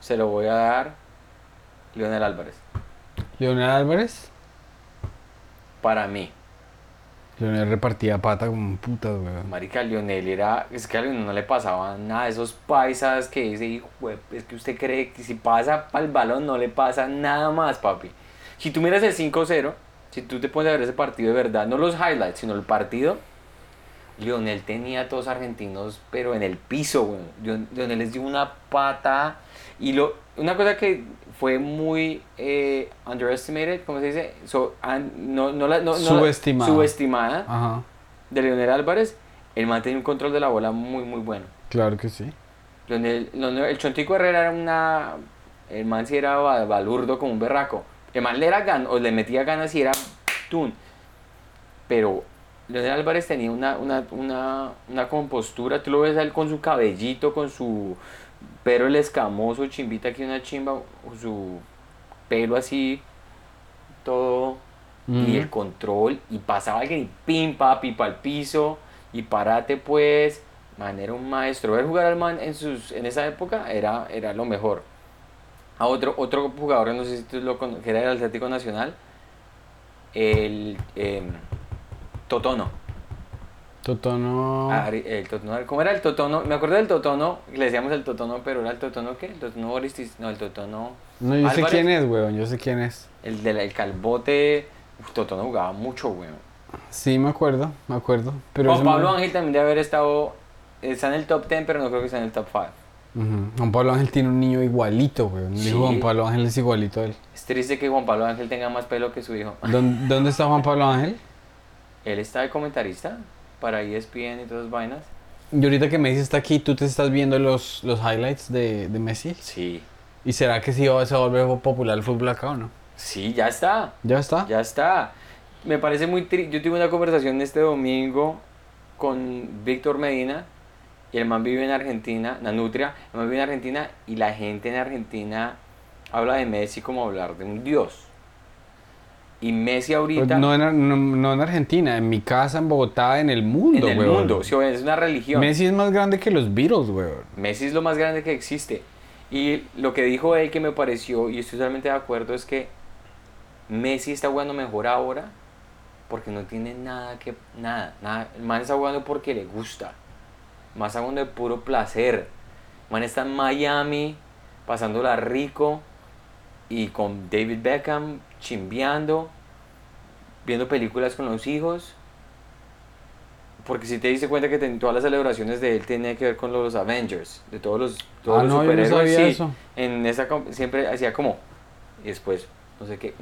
se lo voy a dar Leonel Álvarez. Leonel Álvarez. Para mí. Leonel repartía pata como un puta, weón. Marica, Lionel era. Es que a Lionel no le pasaba nada. Esos paisas que dice, hijo, es que usted cree que si pasa para el balón no le pasa nada más, papi. Si tú miras el 5-0, si tú te pones a ver ese partido de verdad, no los highlights, sino el partido, Lionel tenía a todos argentinos, pero en el piso, güey. Leon- Lionel les dio una pata. Y lo, una cosa que fue muy eh, underestimated, ¿cómo se dice? So, no, no la- no- no la- Subestimada. subestimada Ajá, de Leonel Álvarez, el man tenía un control de la bola muy, muy bueno. claro que sí. Leonel- Leonel- el Chontico Herrera era una. El man sí era ba- balurdo como un berraco. El man le era gan o le metía ganas y era tun. Pero Leonel Álvarez tenía una, una, una, una compostura. Tú lo ves a él con su cabellito, con su pelo el escamoso, chimbita aquí una chimba, su pelo así, todo y el control y pasaba alguien y pim papi para el piso y parate pues man era un maestro ver jugar al man en sus en esa época era era lo mejor a otro otro jugador no sé si tú lo que era del Atlético Nacional el em, Totono Totono. Ari- el Totono cómo era el Totono me acuerdo del Totono le decíamos el Totono pero era el Totono qué el Totono Boristis no el Totono no, yo sé quién es, weón. Yo sé quién es. el del el calbote Uf, Totono jugaba mucho weón Sí, me acuerdo, me acuerdo. Pero Pablo Ángel también debe haber estado. Está en el top 10, pero no creo que esté en el top 5. Ujú. Juan Pablo Ángel tiene un niño igualito, de Sí. Juan Pablo Ángel es igualito a él. Es triste que Juan Pablo Ángel tenga más pelo que su hijo. ¿Dónde, dónde está Juan Pablo Ángel? Él está de comentarista para ESPN y todas esas vainas. Y ahorita que Messi está aquí, ¿tú te estás viendo los, los highlights de, de Messi? Sí. ¿Y será que sí va- se va a volver popular el fútbol acá o no? Sí, ya está. ¿Ya está? Ya está. me parece muy triste. Yo tuve una conversación este domingo con Víctor Medina y el man vive en Argentina, Nanutria, el man vive en Argentina y la gente en Argentina habla de Messi como hablar de un dios. Y Messi ahorita... Pues no, en, no, en Argentina, en mi casa, en Bogotá, en el mundo, En el mundo, sí, es una religión. Messi es más grande que los Beatles, weón. Messi es lo más grande que existe. Y lo que dijo él que me pareció, y estoy totalmente de acuerdo, es que Messi está jugando mejor ahora porque no tiene nada que... Nada, nada. El man está jugando porque le gusta. Más jugando de puro placer. Man está en Miami, pasándola rico y con David Beckham chimbeando, viendo películas con los hijos. Porque si te diste cuenta que todas las celebraciones de él tienen que ver con los Avengers, de todos los, todos ah, los no, superhéroes. sí, eso. En esa siempre hacía como y después no sé qué.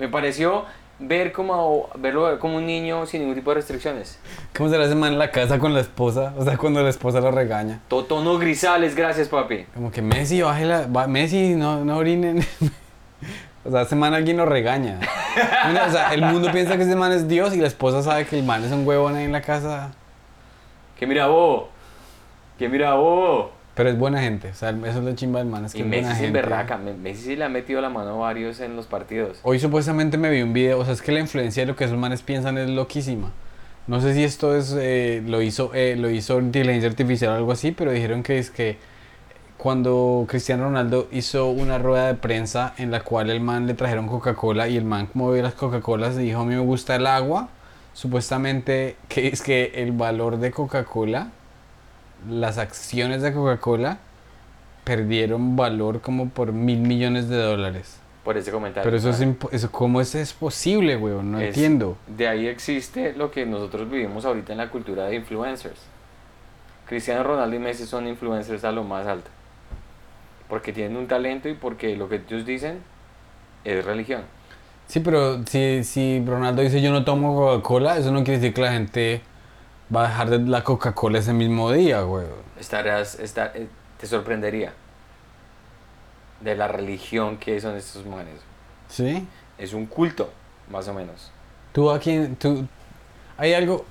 Me pareció ver como verlo como un niño sin ningún tipo de restricciones. ¿Cómo se la hace en la casa con la esposa? O sea, cuando la esposa lo regaña. Tono grisales, gracias papi. Como que Messi, baje la, Messi, no, no orinen. O sea, ese man alguien lo regaña. o sea, el mundo piensa que ese man es Dios y la esposa sabe que el man es un huevón ahí en la casa. Que mira vos. Que mira vos. Pero es buena gente, o sea, eso es lo chimba del man, es que y es Messi buena es gente. berraca, Messi sí le ha metido la mano a varios en los partidos. Hoy supuestamente me vi un video, o sea, es que la influencia de lo que esos manes piensan es loquísima. No sé si esto es, eh, lo hizo, eh, lo hizo inteligencia artificial o algo así, pero dijeron que es que cuando Cristiano Ronaldo hizo una rueda de prensa en la cual el man le trajeron Coca-Cola y el man como vio las Coca-Colas dijo a mí me gusta el agua, supuestamente que es que el valor de Coca-Cola, las acciones de Coca-Cola perdieron valor como por mil millones de dólares. Por ese comentario. Pero eso, es, eso ¿cómo es, es posible, weón? No Es- entiendo. De ahí existe lo que nosotros vivimos ahorita en la cultura de influencers. Cristiano Ronaldo y Messi son influencers a lo más alto. Porque tienen un talento y porque lo que ellos dicen es religión. Sí, pero si, si Ronaldo dice yo no tomo Coca-Cola, eso no quiere decir que la gente va a dejar de la Coca-Cola ese mismo día, weón. Estarás, esta- eh, te sorprendería de la religión que son estos manes. ¿Sí? Es un culto, más o menos. Tú a quién, tú, hay algo,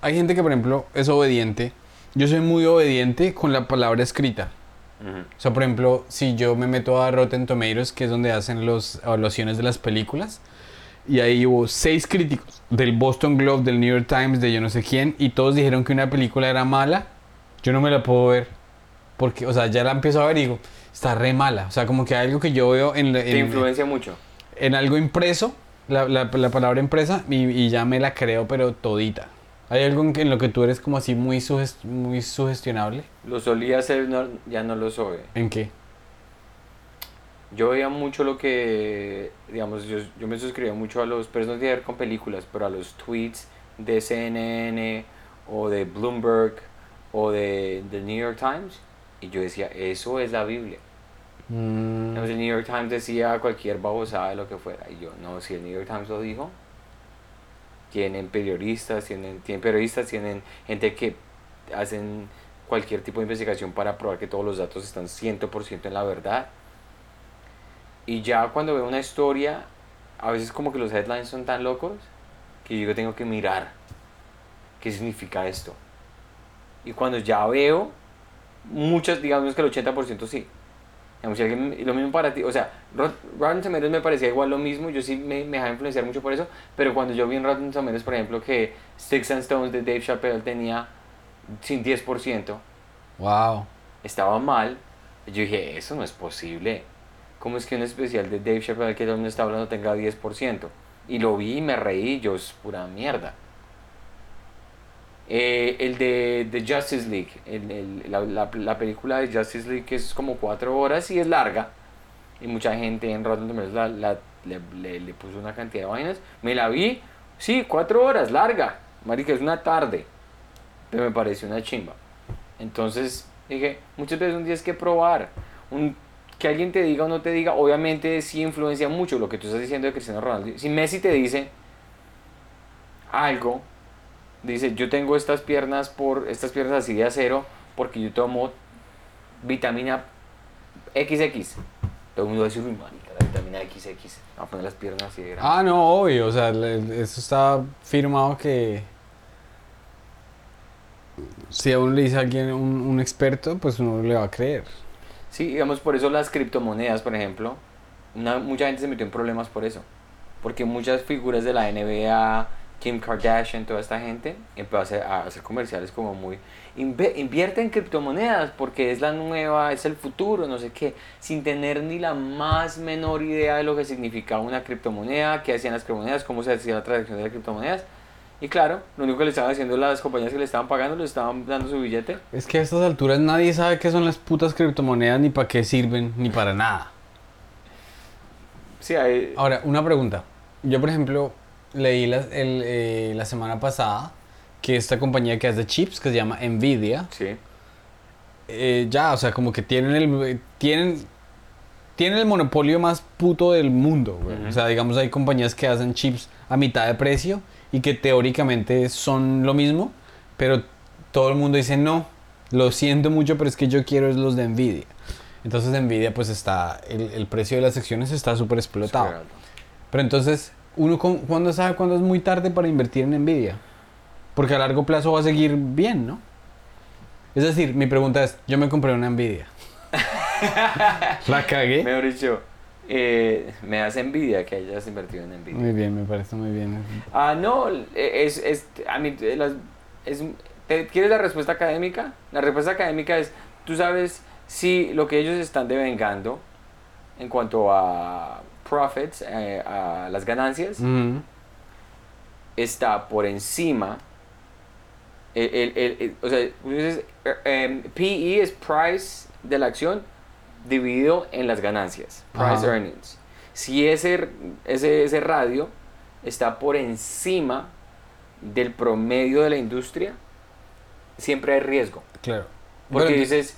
hay gente que por ejemplo es obediente. Yo soy muy obediente con la palabra escrita. O sea, por ejemplo, si yo me meto a Rotten Tomatoes, que es donde hacen las evaluaciones de las películas, y ahí hubo seis críticos del Boston Globe, del New York Times, de yo no sé quién, y todos dijeron que una película era mala, yo no me la puedo ver. Porque, o sea, ya la empiezo a ver y digo, está re mala. O sea, como que hay algo que yo veo en, la- Te en, influencia mucho. en algo impreso, la, la, la palabra impresa, y, y ya me la creo, pero todita. ¿Hay algo en, en lo que tú eres como así muy, suges- muy sugestionable? Lo solía hacer, no- ya no lo soy. ¿En qué? Yo veía mucho lo que, digamos, yo, yo me suscribía mucho a los, pero eso no tiene que ver con películas, pero a los tweets de CNN o de Bloomberg o de, The New York Times. Y yo decía, eso es la Biblia. Mm, Digamos, el New York Times decía cualquier babosada de lo que fuera. Y yo, no, si el New York Times lo dijo, tienen periodistas, tienen, tienen periodistas, tienen gente que hacen cualquier tipo de investigación para probar que todos los datos están 100% en la verdad. Y ya cuando veo una historia, a veces como que los headlines son tan locos que yo tengo que mirar qué significa esto. Y cuando ya veo, muchas, digamos que el 80% sí. Digamos, si alguien- lo mismo para ti, o sea, Rot- Rotten Tomatoes me parecía igual lo mismo, yo sí me, me dejaba influenciar mucho por eso, pero cuando yo vi en Rotten Tomatoes, por ejemplo, que Sticks and Stones de Dave Chappelle tenía sin 10%, wow. estaba mal, yo dije, eso no es posible. ¿Cómo es que un especial de Dave Chappelle que mundo está hablando tenga 10%? Y lo vi y me reí, yo es pura mierda. Eh, el de, de Justice League, la, la- la película de Justice League que es como 4 horas y es larga. Y mucha gente en Rotten Tomatoes la, le puso una cantidad de vainas. Me la vi, sí, 4 horas, larga. Marica, es una tarde. Pero me pareció una chimba. Entonces dije, muchas veces un día es que probar. Un, que alguien te diga o no te diga, obviamente sí influencia mucho lo que tú estás diciendo de Cristiano Ronaldo. Si Messi te dice algo, dice, yo tengo estas piernas por estas piernas así de acero porque yo tomo vitamina XX. Todo el mundo va a decir, "Uy, marica, la vitamina XX. Va a poner las piernas así de grandes. Ah, no, obvio, o sea, eso está firmado que si a uno le dice a alguien, un, un experto, pues uno le va a creer. Sí, digamos, por eso las criptomonedas, por ejemplo, una- mucha gente se metió en problemas por eso. Porque muchas figuras de la NBA, Kim Kardashian, toda esta gente, empezó a hacer, comerciales como muy... "Inve- invierte en criptomonedas porque es la nueva, es el futuro, no sé qué, sin tener ni la más menor idea de lo que significaba una criptomoneda, qué hacían las criptomonedas, cómo se hacía la transacción de las criptomonedas. Y claro, lo único que le estaban haciendo las compañías que le estaban pagando, le estaban dando su billete. Es que a estas alturas nadie sabe qué son las putas criptomonedas, ni para qué sirven, ni para nada. Sí, hay... Ahora, una pregunta. Yo, por ejemplo, leí la, el, eh, la semana pasada que esta compañía que hace chips, que se llama Nvidia, Sí. eh, ya, o sea, como que tienen el, tienen, tienen el monopolio más puto del mundo. güey. O sea, digamos, hay compañías que hacen chips a mitad de precio y que teóricamente son lo mismo, pero todo el mundo dice no, lo siento mucho, pero es que yo quiero es los de Nvidia. Entonces Nvidia pues está, el, el precio de las acciones está súper explotado. Pero entonces, ¿uno con- cuándo sabe cuándo es muy tarde para invertir en Nvidia? Porque a largo plazo va a seguir bien, ¿no? Es decir, mi pregunta es, yo me compré una Nvidia. ¿La cagué? Mejor dicho, eh, me das envidia que hayas invertido en Nvidia. Muy bien, me parece muy bien. Ah, no, es, es, a mí, las- es, ¿te- ¿quieres la respuesta académica? La respuesta académica es, tú sabes si lo que ellos están devengando en cuanto a profits, eh, a las ganancias, está por encima. El, el- el- el- o sea, eh, em, PE es price de la acción dividido en las ganancias, price Ajá. earnings. Si ese, ese, ese radio está por encima del promedio de la industria, siempre hay riesgo. Claro. Porque Pero, dices,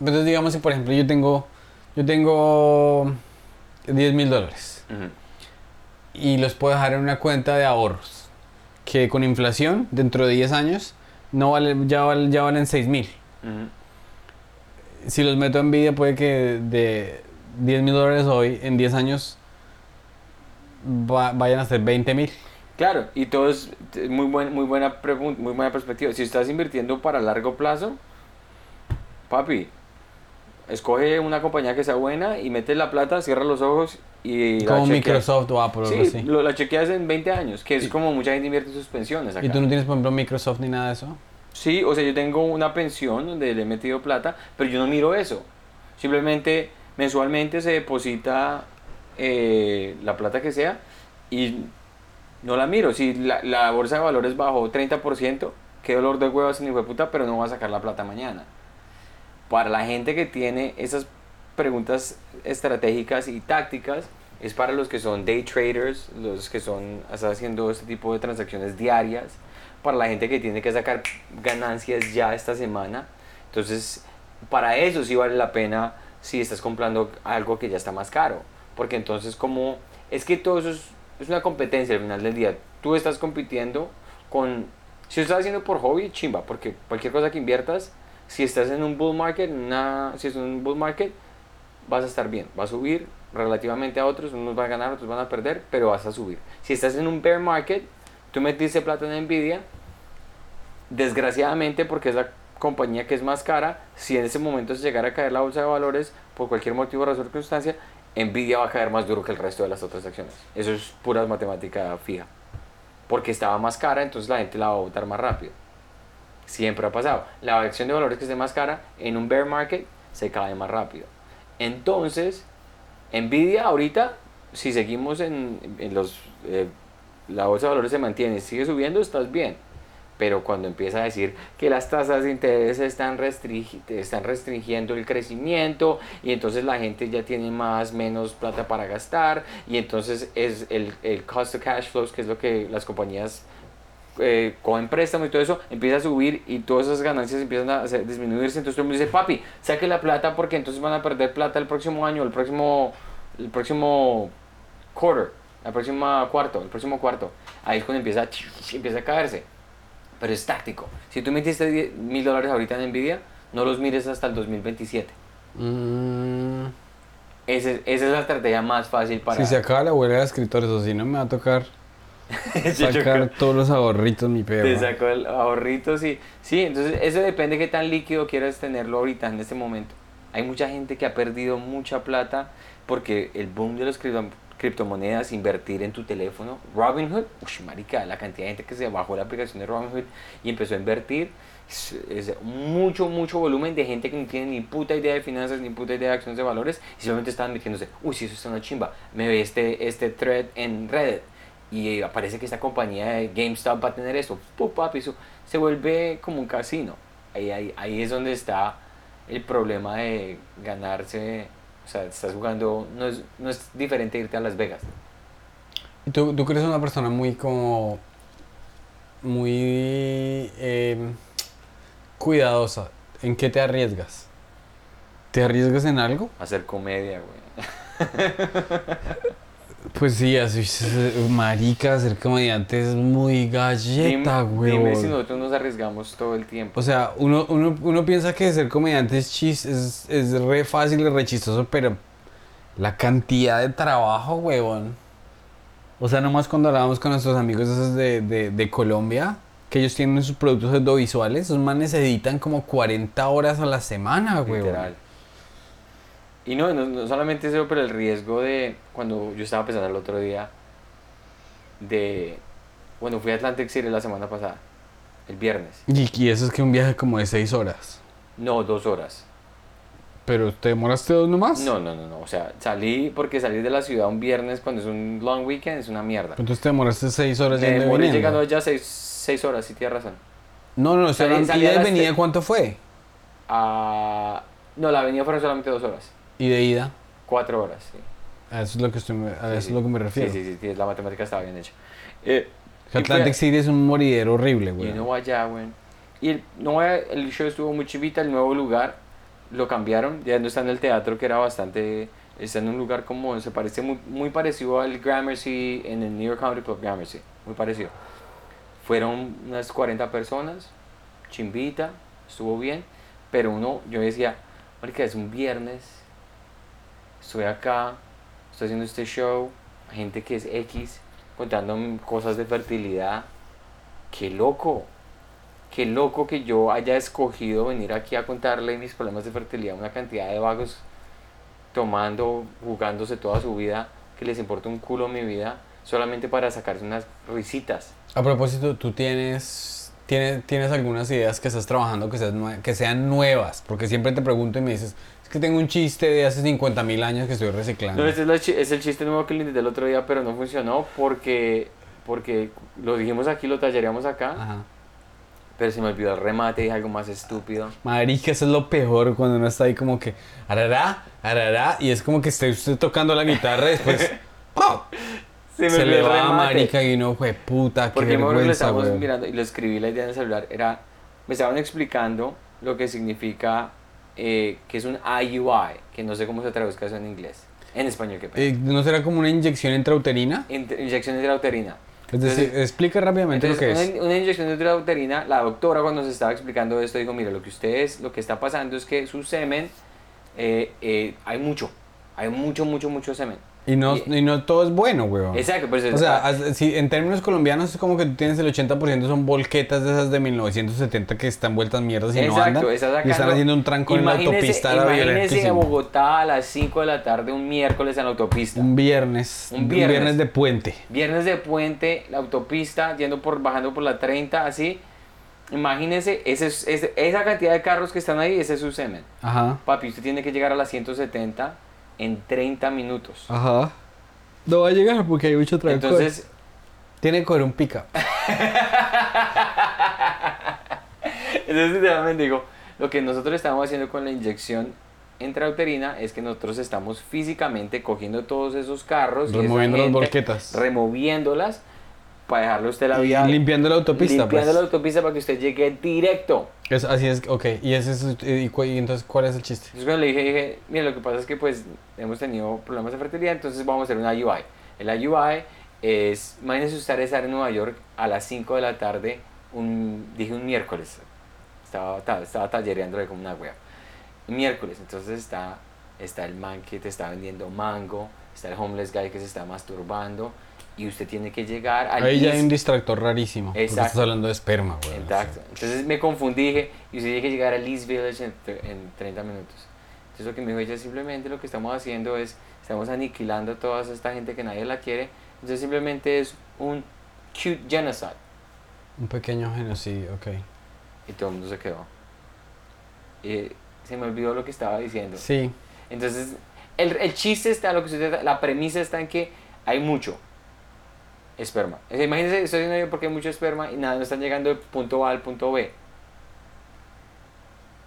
entonces digamos si por ejemplo yo tengo, yo tengo 10 mil dólares y los puedo dejar en una cuenta de ahorros que con inflación dentro de 10 años no vale, ya, val- ya valen 6 mil. ujú. Si los meto en Nvidia puede que de 10 mil dólares hoy, en 10 años va- vayan a ser 20 mil. Claro, y todo es muy, buen, muy, buena muy buena perspectiva. Si estás invirtiendo para largo plazo, papi, escoge una compañía que sea buena y metes la plata, cierra los ojos y la Como chequeas. Microsoft o Apple o algo Sí, así. lo- la chequeas en 20 años, que es Y- como mucha gente invierte sus pensiones acá. ¿Y tú no tienes, por ejemplo, Microsoft ni nada de eso? Sí, o sea, yo tengo una pensión donde le he metido plata, pero yo no miro eso. Simplemente mensualmente se deposita eh, la plata que sea y no la miro. Si la, bolsa de valores bajó 30%, qué dolor de huevos ni puta, pero no va a sacar la plata mañana. Para la gente que tiene esas preguntas estratégicas y tácticas, es para los que son day traders, los que son están haciendo este tipo de transacciones diarias, para la gente que tiene que sacar ganancias ya esta semana. Entonces, para eso sí vale la pena si estás comprando algo que ya está más caro. Porque entonces como es que todo eso es, es una competencia al final del día. Tú estás compitiendo con... Si lo estás haciendo por hobby, chimba, porque cualquier cosa que inviertas, si estás en un bull market, una, si es un bull market, vas a estar bien, va a subir relativamente a otros, unos van a ganar, otros van a perder, pero vas a subir. Si estás en un bear market, tú metiste plata en Nvidia, desgraciadamente porque es la compañía que es más cara, si en ese momento se llegara a caer la bolsa de valores por cualquier motivo, razón o circunstancia, Nvidia va a caer más duro que el resto de las otras acciones. Eso es pura matemática fija. Porque estaba más cara, entonces la gente la va a votar más rápido. Siempre ha pasado. La acción de valores que esté más cara en un bear market se cae más rápido. Entonces, Nvidia ahorita, si seguimos en, los... eh, la bolsa de valores se mantiene, sigue subiendo, estás bien. Pero cuando empieza a decir que las tasas de interés están, restringi- están restringiendo el crecimiento y entonces la gente ya tiene más, menos plata para gastar y entonces es el, el cost of cash flows, que es lo que las compañías eh, cogen préstamo y todo eso, empieza a subir y todas esas ganancias empiezan a disminuirse. Entonces todo el mundo dice, papi, saque la plata porque entonces van a perder plata el próximo año, el próximo, el próximo quarter, el próximo cuarto, el próximo cuarto. Ahí es cuando empieza, empieza a caerse. Pero es táctico. Si tú metiste 10 mil dólares ahorita en Nvidia, no los mires hasta el 2027. Mm, Ese- esa es la estrategia más fácil para... Si se acaba la huelga de escritores o si no me va a tocar sacar todos los ahorritos, mi perro. Te sacó el ahorrito, sí. Sí, entonces eso depende de qué tan líquido quieras tenerlo ahorita en este momento. Hay mucha gente que ha perdido mucha plata porque el boom de cripto- criptomonedas, invertir en tu teléfono, Robinhood, uy, marica, la cantidad de gente que se bajó la aplicación de Robinhood y empezó a invertir, es, mucho, mucho volumen de gente que no tiene ni puta idea de finanzas, ni puta idea de acciones de valores y solamente están metiéndose, uy, si eso está una chimba, me ve este, este thread en Reddit y aparece que esta compañía de GameStop va a tener esto, ¡pum, papi! Eso se vuelve como un casino. Ahí, ahí, ahí es donde está el problema de ganarse, o sea, estás jugando, no es, no es diferente irte a Las Vegas. ¿Y tú, tú crees una persona muy como... Muy... eh, cuidadosa. ¿En qué te arriesgas? ¿Te arriesgas en algo? Hacer comedia, güey. Pues sí, así marica, ser comediante es muy galleta, Dime, güey. dime si nosotros nos arriesgamos todo el tiempo. O sea, uno, uno, uno piensa que ser comediante es, chis, es, es re fácil y re chistoso, pero la cantidad de trabajo, huevón. O sea, nomás cuando hablábamos con nuestros amigos esos de, de, de Colombia, que ellos tienen sus productos audiovisuales, esos manes editan como 40 horas a la semana, huevón. Literal. Y no, no, no solamente eso, pero el riesgo de, cuando yo estaba pensando el otro día, de, bueno, fui a Atlantic City la semana pasada, el viernes. Y, y eso es que un viaje como de 6 horas. No, dos horas. ¿Pero te demoraste dos nomás? No, no, no, no. O sea, salí porque salir de la ciudad un viernes cuando es un long weekend es una mierda. Entonces te demoraste 6 horas Me yendo demoré llegando allá seis, seis horas, si tienes razón. No, no, o sea, la ida y venida, ¿cuánto fue? Ah, no, la avenida fueron solamente dos horas. Y de ida. Cuatro horas, sí. A eso es lo que, estoy, a Sí, eso es sí. lo que me refiero. Sí, sí, sí, la matemática estaba bien hecha. Eh, Que y fue- Atlantic City es un moridero horrible, Y güey. uno va allá, güey. Y el, no, el show estuvo muy chivita, el nuevo lugar lo cambiaron, ya no está en el teatro que era bastante, está en un lugar como, se parece muy, muy parecido al Gramercy, en el New York Comedy Club Gramercy, muy parecido. Fueron unas 40 personas, chimbita, estuvo bien, pero uno, yo decía, marica, es un viernes, estoy acá, estoy haciendo este show, gente que es X, contando cosas de fertilidad, qué loco, qué loco que yo haya escogido venir aquí a contarle mis problemas de fertilidad a una cantidad de vagos tomando, jugándose toda su vida, que les importa un culo mi vida, solamente para sacarse unas risitas. A propósito, tú tienes, tienes, tienes algunas ideas que estás trabajando que nue- que sean nuevas, porque siempre te pregunto y me dices, es que tengo un chiste de hace 50 mil años que estoy reciclando. No, ese es, es el chiste nuevo que le intenté el otro día, pero no funcionó porque, porque lo dijimos aquí, lo talleríamos acá, Ajá. pero se me olvidó el remate, dije algo más estúpido. Marica, eso es lo peor cuando uno está ahí como que, arará, arará, y es como que esté usted tocando la guitarra y después, ¡pum! Se, me se le va remate. marica y uno, fue puta, qué Porque me acuerdo que lo vergüenza, estábamos mirando y lo escribí la idea en el celular. Era, me estaban explicando lo que significa eh, que es un IUI, que no sé cómo se traduzca eso en inglés. En español, qué pena. Eh, ¿No será como una inyección intrauterina? Int- inyección intrauterina. Es decir, Entonces- explica rápidamente lo que es. una, una inyección intrauterina, la doctora cuando se estaba explicando esto dijo, mire, lo que ustedes, lo que está pasando es que su semen, eh, eh, hay mucho, hay mucho, mucho, mucho semen. Y no, y- y no todo es bueno, weón. Exacto, pues O sea, si en términos colombianos es como que tú tienes el 80% son volquetas de esas de 1970 que están vueltas mierdas y no Exacto, andan. estás y están haciendo un trancón en la autopista Imagínese en violentísimo. Bogotá a las 5 de la tarde un miércoles en la autopista. Un viernes, Un un viernes. viernes. de puente. Viernes de puente, la autopista, yendo por, bajando por la 30, así. Imagínese ese, es- ese- esa cantidad de carros que están ahí, ese es su semen. Ajá. Papi, usted tiene que llegar a las 170 en 30 minutos. Ajá. No va a llegar porque hay mucho trancón. Entonces, tiene que coger un pica. entonces literalmente digo, lo que nosotros estamos haciendo con la inyección intrauterina es que nosotros estamos físicamente cogiendo todos esos carros y Removiendo las gente, volquetas. removiéndolas para dejarle usted la vía limpiando la autopista, limpiando pues. la autopista para que usted llegue directo. Es- así es, ok. ¿Y, ese es, y, cu- y entonces cuál es el chiste? Entonces cuando le dije, dije, mire, lo que pasa es que pues hemos tenido problemas de fertilidad, entonces vamos a hacer una IUI. El IUI es, imagínense usted estar en Nueva York a las 5 de la tarde, un, dije un miércoles, estaba, ta- estaba tallereándole como una wea. Miércoles, entonces está está el man que te está vendiendo mango, está el homeless guy que se está masturbando y usted tiene que llegar al Ahí ya hay un distractor rarísimo. porque Exacto. Estás hablando de esperma, güey. Exacto. Entonces me confundí dije, y usted tiene que llegar al East Village en, en 30 minutos. Entonces lo que me dijo ella simplemente lo que estamos haciendo es, estamos aniquilando a toda esta gente que nadie la quiere. Entonces simplemente es un cute genocide. Un pequeño genocidio, ok. Y todo el mundo se quedó. Y se me olvidó lo que estaba diciendo. Sí, Entonces, el, el chiste está, lo que usted, la premisa está en que hay mucho esperma. O sea, imagínense, estoy diciendo yo porque hay mucho esperma y nada, no están llegando del punto A al punto B.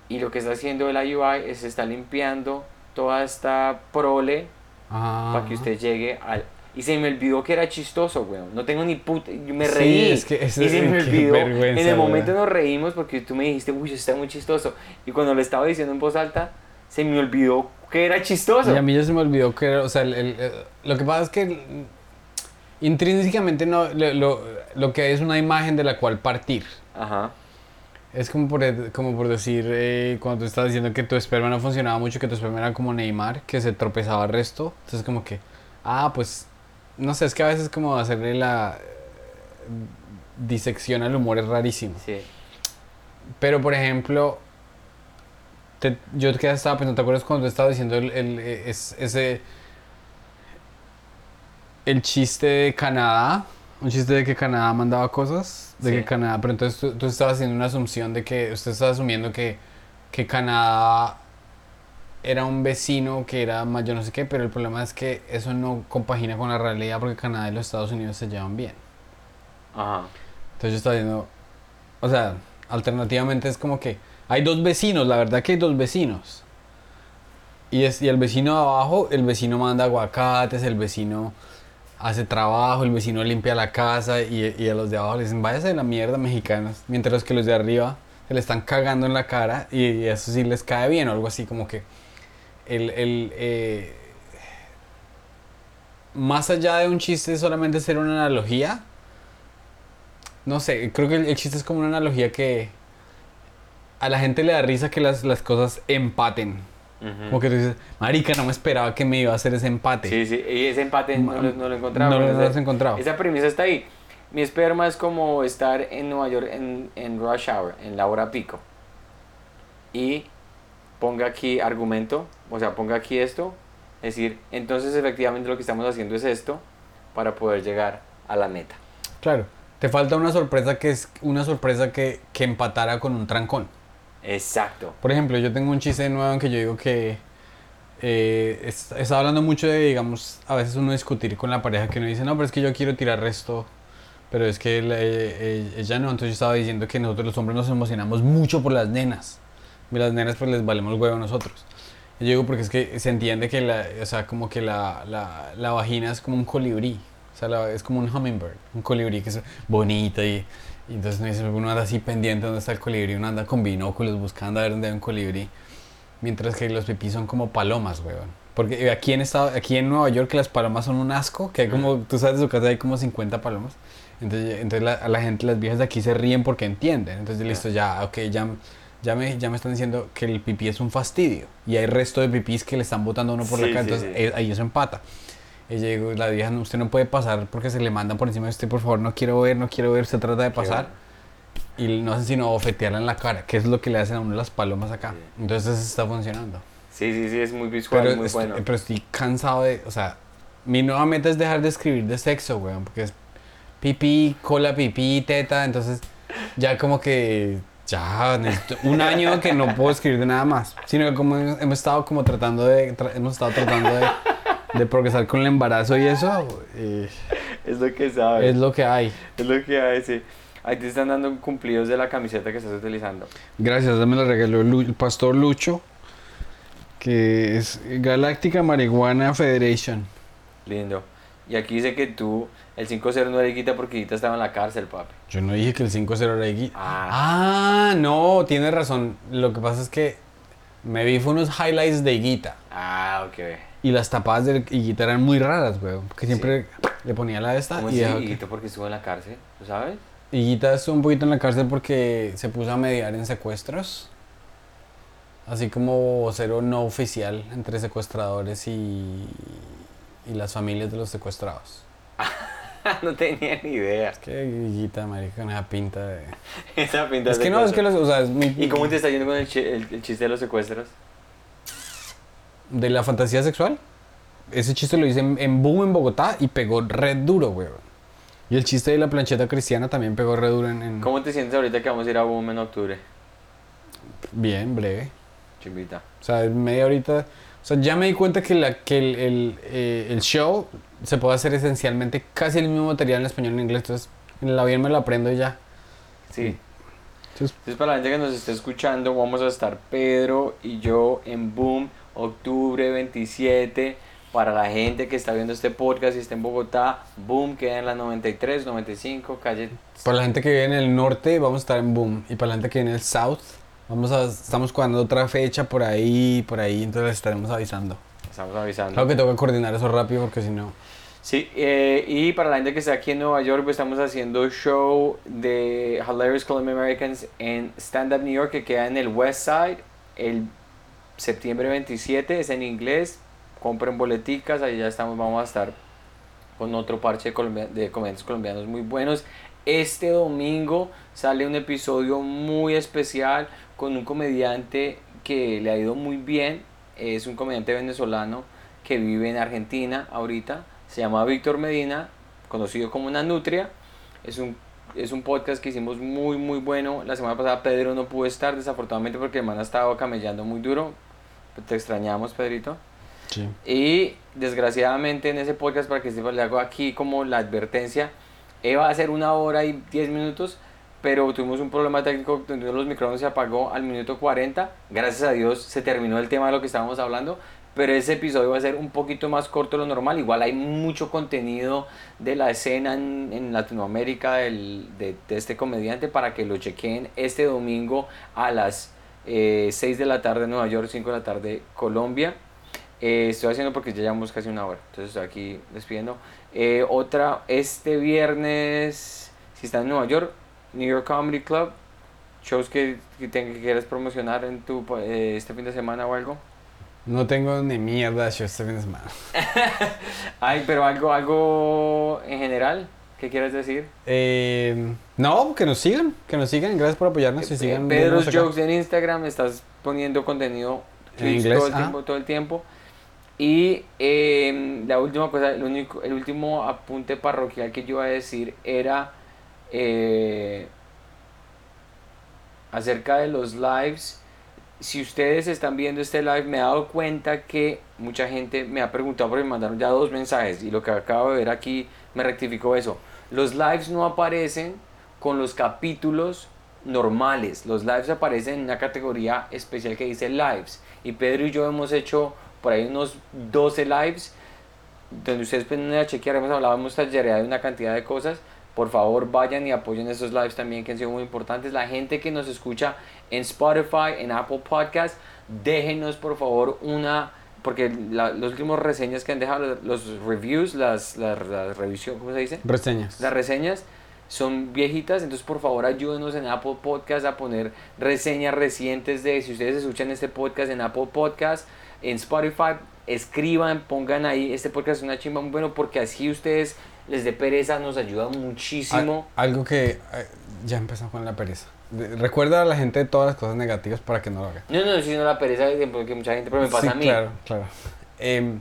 Y lo que está haciendo el IUI es está limpiando toda esta prole ah. para que usted llegue al... Y se me olvidó que era chistoso, weón. No tengo ni puta... Yo me Sí, reí. es que eso- y se me olvidó. en el momento weón. nos reímos porque tú me dijiste, uy, está muy chistoso. Y cuando lo estaba diciendo en voz alta, se me olvidó que era chistoso. Y a mí ya se me olvidó que era, o sea, el- el- el- lo que pasa es que intrínsecamente no, lo, lo- lo que hay es una imagen de la cual partir. Ajá. Es como por, como por decir, eh, cuando tú estás diciendo que tu esperma no funcionaba mucho, que tu esperma era como Neymar, que se tropezaba al resto. Entonces como que, ah, pues, no sé, es que a veces como hacerle la eh, disección al humor es rarísimo. Sí. Pero, por ejemplo, te- yo que estaba pensando, ¿te acuerdas cuando estaba diciendo el, el- eh, es- ese... El chiste de Canadá? Un chiste de que Canadá mandaba cosas. De Sí. que Canadá... Pero entonces tú, tú estabas haciendo una asunción de que... Usted estaba asumiendo que, que Canadá era un vecino que era más yo no sé qué, pero el problema es que eso no compagina con la realidad porque Canadá y los Estados Unidos se llevan bien. Ajá. Entonces yo estaba diciendo, o sea, alternativamente es como que hay dos vecinos, la verdad que hay dos vecinos. Y, es, y el vecino de abajo, el vecino manda aguacates, el vecino hace trabajo, el vecino limpia la casa y, a los de abajo les dicen, váyase de la mierda mexicanos, mientras que los de arriba se le están cagando en la cara y, y eso sí les cae bien o algo así como que el... el eh, más allá de un chiste solamente ser una analogía, no sé, creo que el, el chiste es como una analogía que a la gente le da risa que las, las cosas empaten. Ujú. Como que tú dices, marica, no me esperaba que me iba a hacer ese empate. Sí, sí, y ese empate no, lo- no lo encontraba. No no lo has encontrado. Esa premisa está ahí. Mi esperma es como estar en Nueva York en, en rush hour, en la hora pico. Y ponga aquí argumento, o sea, ponga aquí esto. Es decir, entonces efectivamente lo que estamos haciendo es esto para poder llegar a la meta. Claro, te falta una sorpresa que es una sorpresa que, que empatara con un trancón. Exacto. Por ejemplo, yo tengo un chiste nuevo en que yo digo que eh, es- estaba hablando mucho de, digamos, a veces uno discutir con la pareja que uno dice, no, pero es que yo quiero tirar resto, pero es que eh, eh, ella no. Entonces yo estaba diciendo que nosotros los hombres nos emocionamos mucho por las nenas. Y las nenas pues les valemos huevo a nosotros. Y yo digo porque es que se entiende que la, o sea, como que la, la, la vagina es como un colibrí. O sea, la- es como un hummingbird, un colibrí que es bonito y, y entonces uno, dice, uno anda así pendiente dónde está el colibrí, uno anda con binóculos buscando a ver dónde hay un colibrí. Mientras que los pipí son como palomas, weón. Porque aquí en, estado, aquí en Nueva York las palomas son un asco, que hay como, tú sabes, de su casa hay como 50 palomas. Entonces, entonces la, a la gente, las viejas de aquí se ríen porque entienden. Entonces, listo, ya, ok, ya, ya, me, ya me están diciendo que el pipí es un fastidio. Y hay resto de pipís que le están botando a uno por Sí, la cara, sí, entonces sí. eh, ahí eso empata. Y yo digo, la vieja, no, usted no puede pasar porque se le mandan por encima de usted, por favor, no quiero ver, no quiero ver, se trata de pasar. Y no hacen sino bofetearla en la cara, que es lo que le hacen a uno las palomas acá. Sí. Entonces está funcionando. Sí, sí, sí, es muy visual, Pero, muy est- bueno. pero estoy cansado de, o sea, mi nueva meta es dejar de escribir de sexo, weón, porque es pipí, cola, pipí, teta, entonces ya como que ya necesito un año que no puedo escribir de nada más, sino que como hemos hemos estado como tratando de, tra- hemos estado tratando de, de progresar con el embarazo y eso, eh, Es lo que sabes. es lo que hay. Es lo que hay, sí. Ahí te están dando cumplidos de la camiseta que estás utilizando. Gracias, me la regaló el pastor Lucho, que es Galáctica Marihuana Federation. Lindo. Y aquí dice que tú, el 5-0 no era Higuita porque Higuita estaba en la cárcel, papi. Yo no dije que el 5-0 era Iggy. Ah. Ah, no, tienes razón. Lo que pasa es que me vi fue unos highlights de Higuita. Ah, ok. Y las tapadas de Higuita eran muy raras, weón. Porque siempre le ponía la de esta ¿Cómo y es que- Higuita porque estuvo en la cárcel? ¿Tú sabes? Higuita estuvo un poquito en la cárcel porque se puso a mediar en secuestros. Así como vocero no oficial entre secuestradores y, y las familias de los secuestrados. no tenía ni idea. Es que Guillita, marica, con esa pinta de... Esa pinta Es de que no, es que los, o sea, es. ¿Y cómo te está yendo con el, chi- el- el chiste de los secuestros? De la fantasía sexual. Ese chiste lo hice en, en Boom en Bogotá y pegó red duro, weón. Y el chiste de la plancheta cristiana también pegó red duro en... en- ¿Cómo te sientes ahorita que vamos a ir a Boom en octubre? Bien, breve. Chimbita. O sea, en media horita... O sea, ya me di cuenta que, la, que el, el, eh, el show se puede hacer esencialmente casi el mismo material en español y en inglés. Entonces, en el avión me lo aprendo y ya. Sí. Entonces, Entonces, para la gente que nos esté escuchando, vamos a estar Pedro y yo en Boom, octubre 27. Para la gente que está viendo este podcast y está en Bogotá, Boom queda en la 93, 95, calle. para la gente que vive en el norte, vamos a estar en Boom. Y para la gente que vive en el south, vamos a, estamos cuadrando otra fecha por ahí, por ahí. Entonces les estaremos avisando. Estamos avisando. Claro que tengo que coordinar eso rápido porque si no... Sí, eh, y para la gente que está aquí en Nueva York, pues estamos haciendo show de Hilarious Colombian Americans en Stand Up New York, que queda en el West Side, el septiembre 27, es en inglés, compren boleticas, ahí ya estamos, vamos a estar con otro parche de, colombia- de comediantes colombianos muy buenos. Este domingo sale un episodio muy especial con un comediante que le ha ido muy bien, es un comediante venezolano que vive en Argentina ahorita, se llama Víctor Medina, conocido como Una Nutria, es un, es un podcast que hicimos muy muy bueno, la semana pasada Pedro no pudo estar desafortunadamente porque el man ha estado camellando muy duro, te extrañamos Pedrito. Sí. Y desgraciadamente en ese podcast, para que sepa, le hago aquí como la advertencia, iba a ser una hora y 10 minutos, pero tuvimos un problema técnico donde los micrófonos se apagó al minuto 40. Gracias a Dios se terminó el tema de lo que estábamos hablando, pero ese episodio va a ser un poquito más corto de lo normal. Igual hay mucho contenido de la escena en, Latinoamérica del- de, este comediante para que lo chequen este domingo a las eh, 6 de la tarde en Nueva York, 5 de la tarde Colombia. Eh, estoy haciendo porque ya llevamos casi una hora, entonces estoy aquí despidiendo. Eh, otra, este viernes, si están en Nueva York, New York Comedy Club, shows que, que quieras promocionar en tu, eh, este fin de semana o algo. No tengo ni mierda de semana. Ay, pero algo, algo en general, ¿qué quieres decir? Eh, no, que nos sigan, que nos sigan. Gracias por apoyarnos y sigan. Acá. Jokes en Instagram, estás poniendo contenido En inglés, todo el ah. tiempo, todo el tiempo. Y eh, la última cosa, el, único, el último apunte parroquial que yo iba a decir era eh, acerca de los lives. Si ustedes están viendo este live, me he dado cuenta que mucha gente me ha preguntado porque me mandaron ya dos mensajes y lo que acabo de ver aquí me rectificó eso. Los lives no aparecen con los capítulos normales. Los lives aparecen en una categoría especial que dice lives. Y Pedro y yo hemos hecho por ahí unos 12 lives donde ustedes pueden chequear. Hemos hablado, hemos tallereado de una cantidad de cosas. Por favor, vayan y apoyen esos lives también que han sido muy importantes. La gente que nos escucha en Spotify, en Apple Podcast, déjenos por favor una. Porque la- los últimos reseñas que han dejado, los reviews, las, las, las revisión, ¿cómo se dice? Reseñas. Las reseñas son viejitas, entonces por favor ayúdenos en Apple Podcast a poner reseñas recientes de si ustedes escuchan este podcast en Apple Podcast, en Spotify, escriban, pongan ahí, este podcast es una chimba muy bueno porque así ustedes les dé pereza, nos ayuda muchísimo. Al- algo que eh, ya empezó con la pereza. De- recuerda a la gente de todas las cosas negativas para que no lo haga. No, no, sino la pereza porque mucha gente, pero me pasa Sí, a mí. Claro, claro. Em,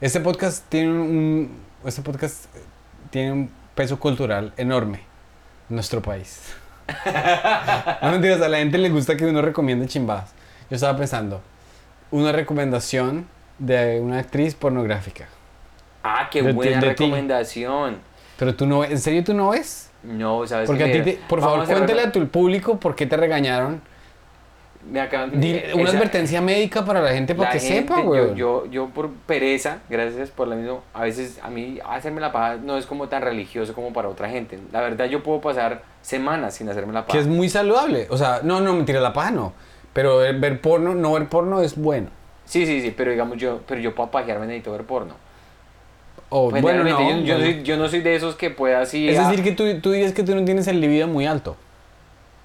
este podcast tiene un, este podcast tiene un peso cultural enorme en nuestro país. no mentiras, a la gente le gusta que uno recomiende chimbadas. Yo estaba pensando, una recomendación de una actriz pornográfica. Ah, qué De ti- buena de ti. recomendación. Pero tú no, ¿en serio tú no ves? No, sabes Porque a qué? ti, te- por favor, a cuéntale a tu público por qué te regañaron. Me acaban- Di- eh, una esa- advertencia médica para la gente para La que gente, sepa, güey. yo, yo, yo por pereza, gracias por la misma, a veces a mí hacerme la paja no es como tan religioso como para otra gente. La verdad yo puedo pasar semanas sin hacerme la Que paja. es muy saludable. O sea, no, no, mentira, la paja no. Pero ver, ver porno, no ver porno es bueno. Sí, sí, sí, pero digamos yo, pero yo para pajearme necesito ver porno. O Pues bueno, no. yo, yo bueno. soy, yo no soy de esos que pueda así... es decir, que tú, tú dirías que tú no tienes el libido muy alto.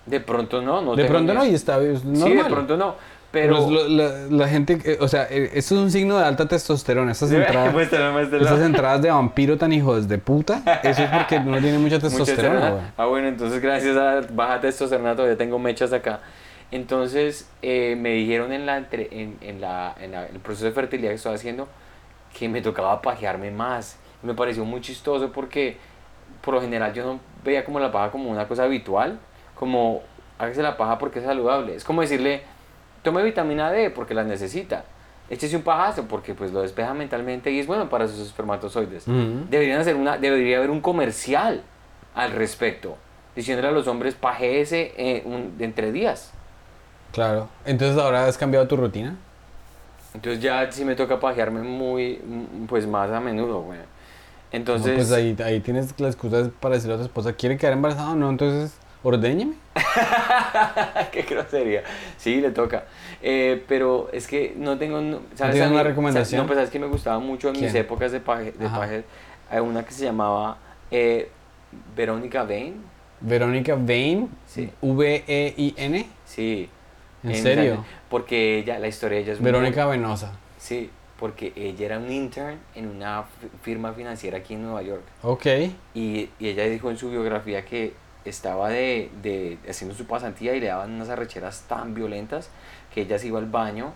De pronto no, no de pronto no, y está es normal. Sí, de pronto no. Pero... Lo- la, la gente, que- o sea, eh, esto es un signo de alta testosterona. Estas entradas, estas entradas de vampiro tan hijos de puta, eso es porque no tiene mucha testosterona. Ah, bueno, entonces gracias a la baja testosterona todavía tengo mechas acá. Entonces eh, me dijeron en, la, entre- en, en la, en la- el proceso de fertilidad que estaba haciendo que me tocaba pajearme más. Me pareció muy chistoso porque por lo general yo no veía como la paja como una cosa habitual, como hágase la paja porque es saludable. Es como decirle, tome vitamina D porque la necesita. Échese un pajazo porque pues lo despeja mentalmente y es bueno para sus espermatozoides. Ujú. Deberían hacer una, debería haber un comercial al respecto, diciéndole a los hombres pajéese eh, un- entre días. Claro. Entonces ahora has cambiado tu rutina. Entonces ya sí me toca pajearme muy, mm, pues más a menudo, güey. Entonces, No, pues ahí, ahí tienes la excusa para decirle a tu esposa, ¿quiere quedar embarazada o no? Entonces, ordéñeme. qué grosería. Sí, le toca. Eh, pero es que no tengo, ¿sabes? tienes una recomendación? No, pues sabes que me gustaba mucho en mis ¿Quién? épocas de paje, de paje, hay una que se llamaba eh, Verónica Bain. Verónica Vane, Sí. V-E-I-N. Sí. ¿En serio? Instagram, Porque ella, la historia de ella es muy Verónica Venosa. Sí, porque ella era un intern en una fi- firma financiera aquí en Nueva York. Ok. Y, y ella dijo en su biografía que estaba de, de- haciendo su pasantía y le daban unas arrecheras tan violentas que ella se iba al baño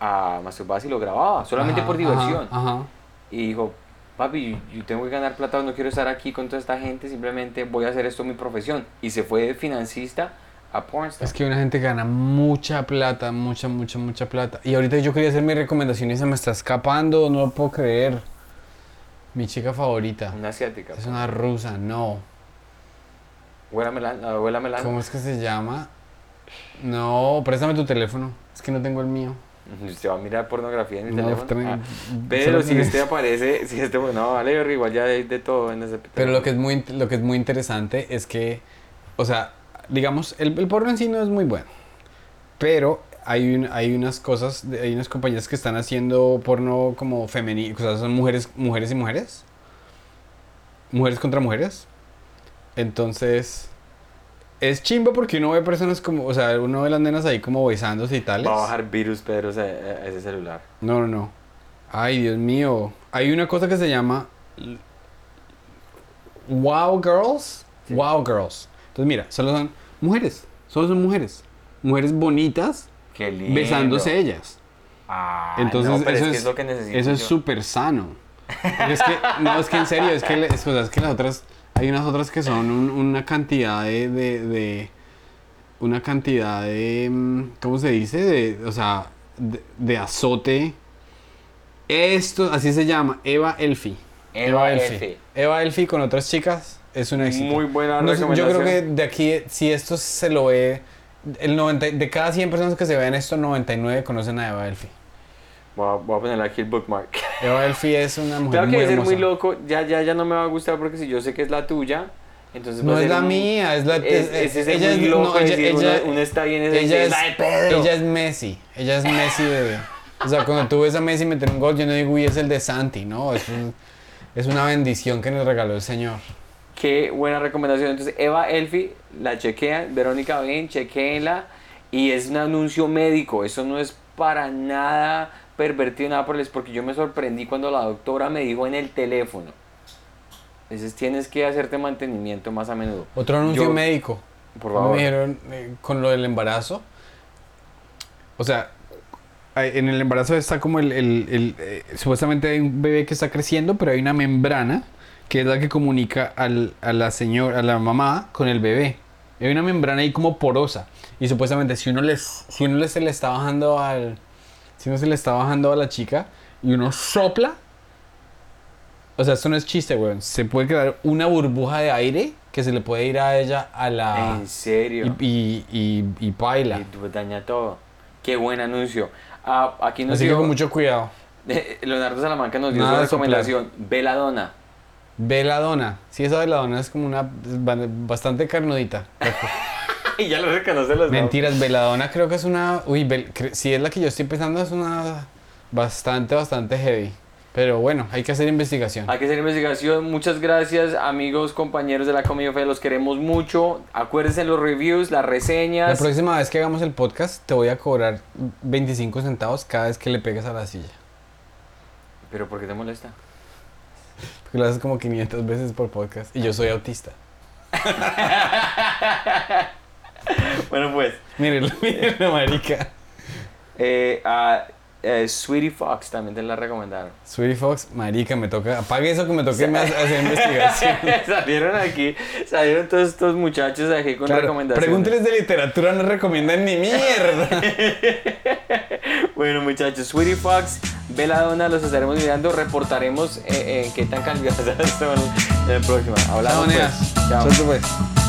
a masturbarse y lo grababa, solamente Ajá, por diversión. Ajá, ajá. Y dijo, papi, yo, yo tengo que ganar plata, no quiero estar aquí con toda esta gente, simplemente voy a hacer esto mi profesión. Y se fue de financista a pornstar. Es que una gente gana mucha plata, mucha, mucha, mucha plata. Y ahorita yo quería hacer mi recomendación y se me está escapando, no lo puedo creer. Mi chica favorita. Una asiática. Es una rusa, no. Abuela Melan- la abuela Melania. ¿Cómo es que se llama? No, préstame tu teléfono. Es que no tengo el mío. Usted va a mirar pornografía en el No, teléfono. Ah, pero si este aparece, si este, no, vale, igual ya hay de todo en ese Pero lo que es muy, lo que es muy interesante es que, o sea, digamos, el, el porno en sí no es muy bueno. Pero hay, un- hay unas cosas, hay unas compañías que están haciendo porno como femenino, o sea, son mujeres, mujeres y mujeres. Mujeres contra mujeres. Entonces, es chimba porque uno ve personas como, o sea, uno ve las nenas ahí como besándose y tales. Va a bajar virus, Pedro, a ese celular. No, no, no. Ay, Dios mío. Hay una cosa que se llama Wow Girls. Sí. Wow Girls. Entonces, mira, solo son mujeres. Solo son mujeres. Mujeres bonitas Qué lindo. besándose ellas. Ah, Entonces, no, pero eso es, que es, es lo que necesito. eso es súper sano. Es que, no, es que en serio, es que, le- es, que las otras, hay unas otras que son un- una cantidad de, de, de- una cantidad de, mm, ¿cómo se dice? De, o sea, de, de azote. Esto, así se llama, Eva Elfi. Eva Elfi. Eva Elfi con otras chicas es un éxito. Muy buena No sé, yo creo recomendación. que de aquí, si esto se lo ve, el 90, de cada 100 personas que se ven esto, 99 conocen a Eva Elfi. Voy a, voy a ponerle aquí el bookmark. Eva Elfi es una mujer Claro que ser muy loco. Ya, ya, ya no me va a gustar porque si yo sé que es la tuya, entonces No es la un- mía, es la... Es, es- es ella muy es- loco no, ella, decir, ella- uno, uno está bien es, la de Pedro. ella es Messi, ella es Messi bebé. O sea, cuando tú ves a Messi meter un gol, yo no digo, uy, es el de Santi, no, es, un- es una bendición que nos regaló el Señor. Qué buena recomendación. Entonces, Eva Elfi, la chequean. Verónica Ben, chequéenla. Y es un anuncio médico. Eso no es para nada pervertido, nada por el porque yo me sorprendí cuando la doctora me dijo en el teléfono. Entonces, tienes que hacerte mantenimiento más a menudo. Otro anuncio Yo- médico. Por Me favor. dijeron eh, con lo del embarazo. O sea, en el embarazo está como el, el- el, eh, supuestamente hay un bebé que está creciendo, pero hay una membrana que es la que comunica al- a la señora, a la mamá con el bebé. Hay una membrana ahí como porosa. Y supuestamente si uno les, si uno se le está bajando al, si uno se le está bajando a la chica y uno sopla, o sea, esto no es chiste, weón. Se puede crear una burbuja de aire que se le puede ir a ella a la En serio. y, y, y, y baila. Y tú daña todo. Qué buen anuncio. Ah, aquí nos Así que con mucho cuidado. Leonardo Salamanca nos dio Nada soplar. recomendación. Veladona. Veladona. Sí, esa veladona es como una bastante carnudita. y ya lo reconoce los Mentiras, veladona creo que es una. Uy, cre- si es la que yo estoy pensando, es una bastante, bastante heavy. Pero bueno, hay que hacer investigación. Hay que hacer investigación. Muchas gracias, amigos, compañeros de la Comedia Fe. Los queremos mucho. Acuérdense los reviews, las reseñas. La próxima vez que hagamos el podcast, te voy a cobrar 25 centavos cada vez que le pegues a la silla. ¿Pero por qué te molesta? Lo haces como 500 veces por podcast. Y yo soy autista. bueno, pues. Mírenlo, mírenlo, marica. Eh, a eh, Sweetie Fox también te la recomendaron. Sweetie Fox, marica, me toca. Apague eso que me toque más hacer investigación. salieron aquí, salieron todos estos muchachos aquí con Claro, recomendaciones. pregúnteles de literatura, no recomiendan ni mierda. Bueno, muchachos, Sweetie Fox, Donna, los estaremos mirando. Reportaremos eh, eh, qué tan calificadas son en el próximo. Hablamos. Chao. Pues. Chao. Suerte, pues.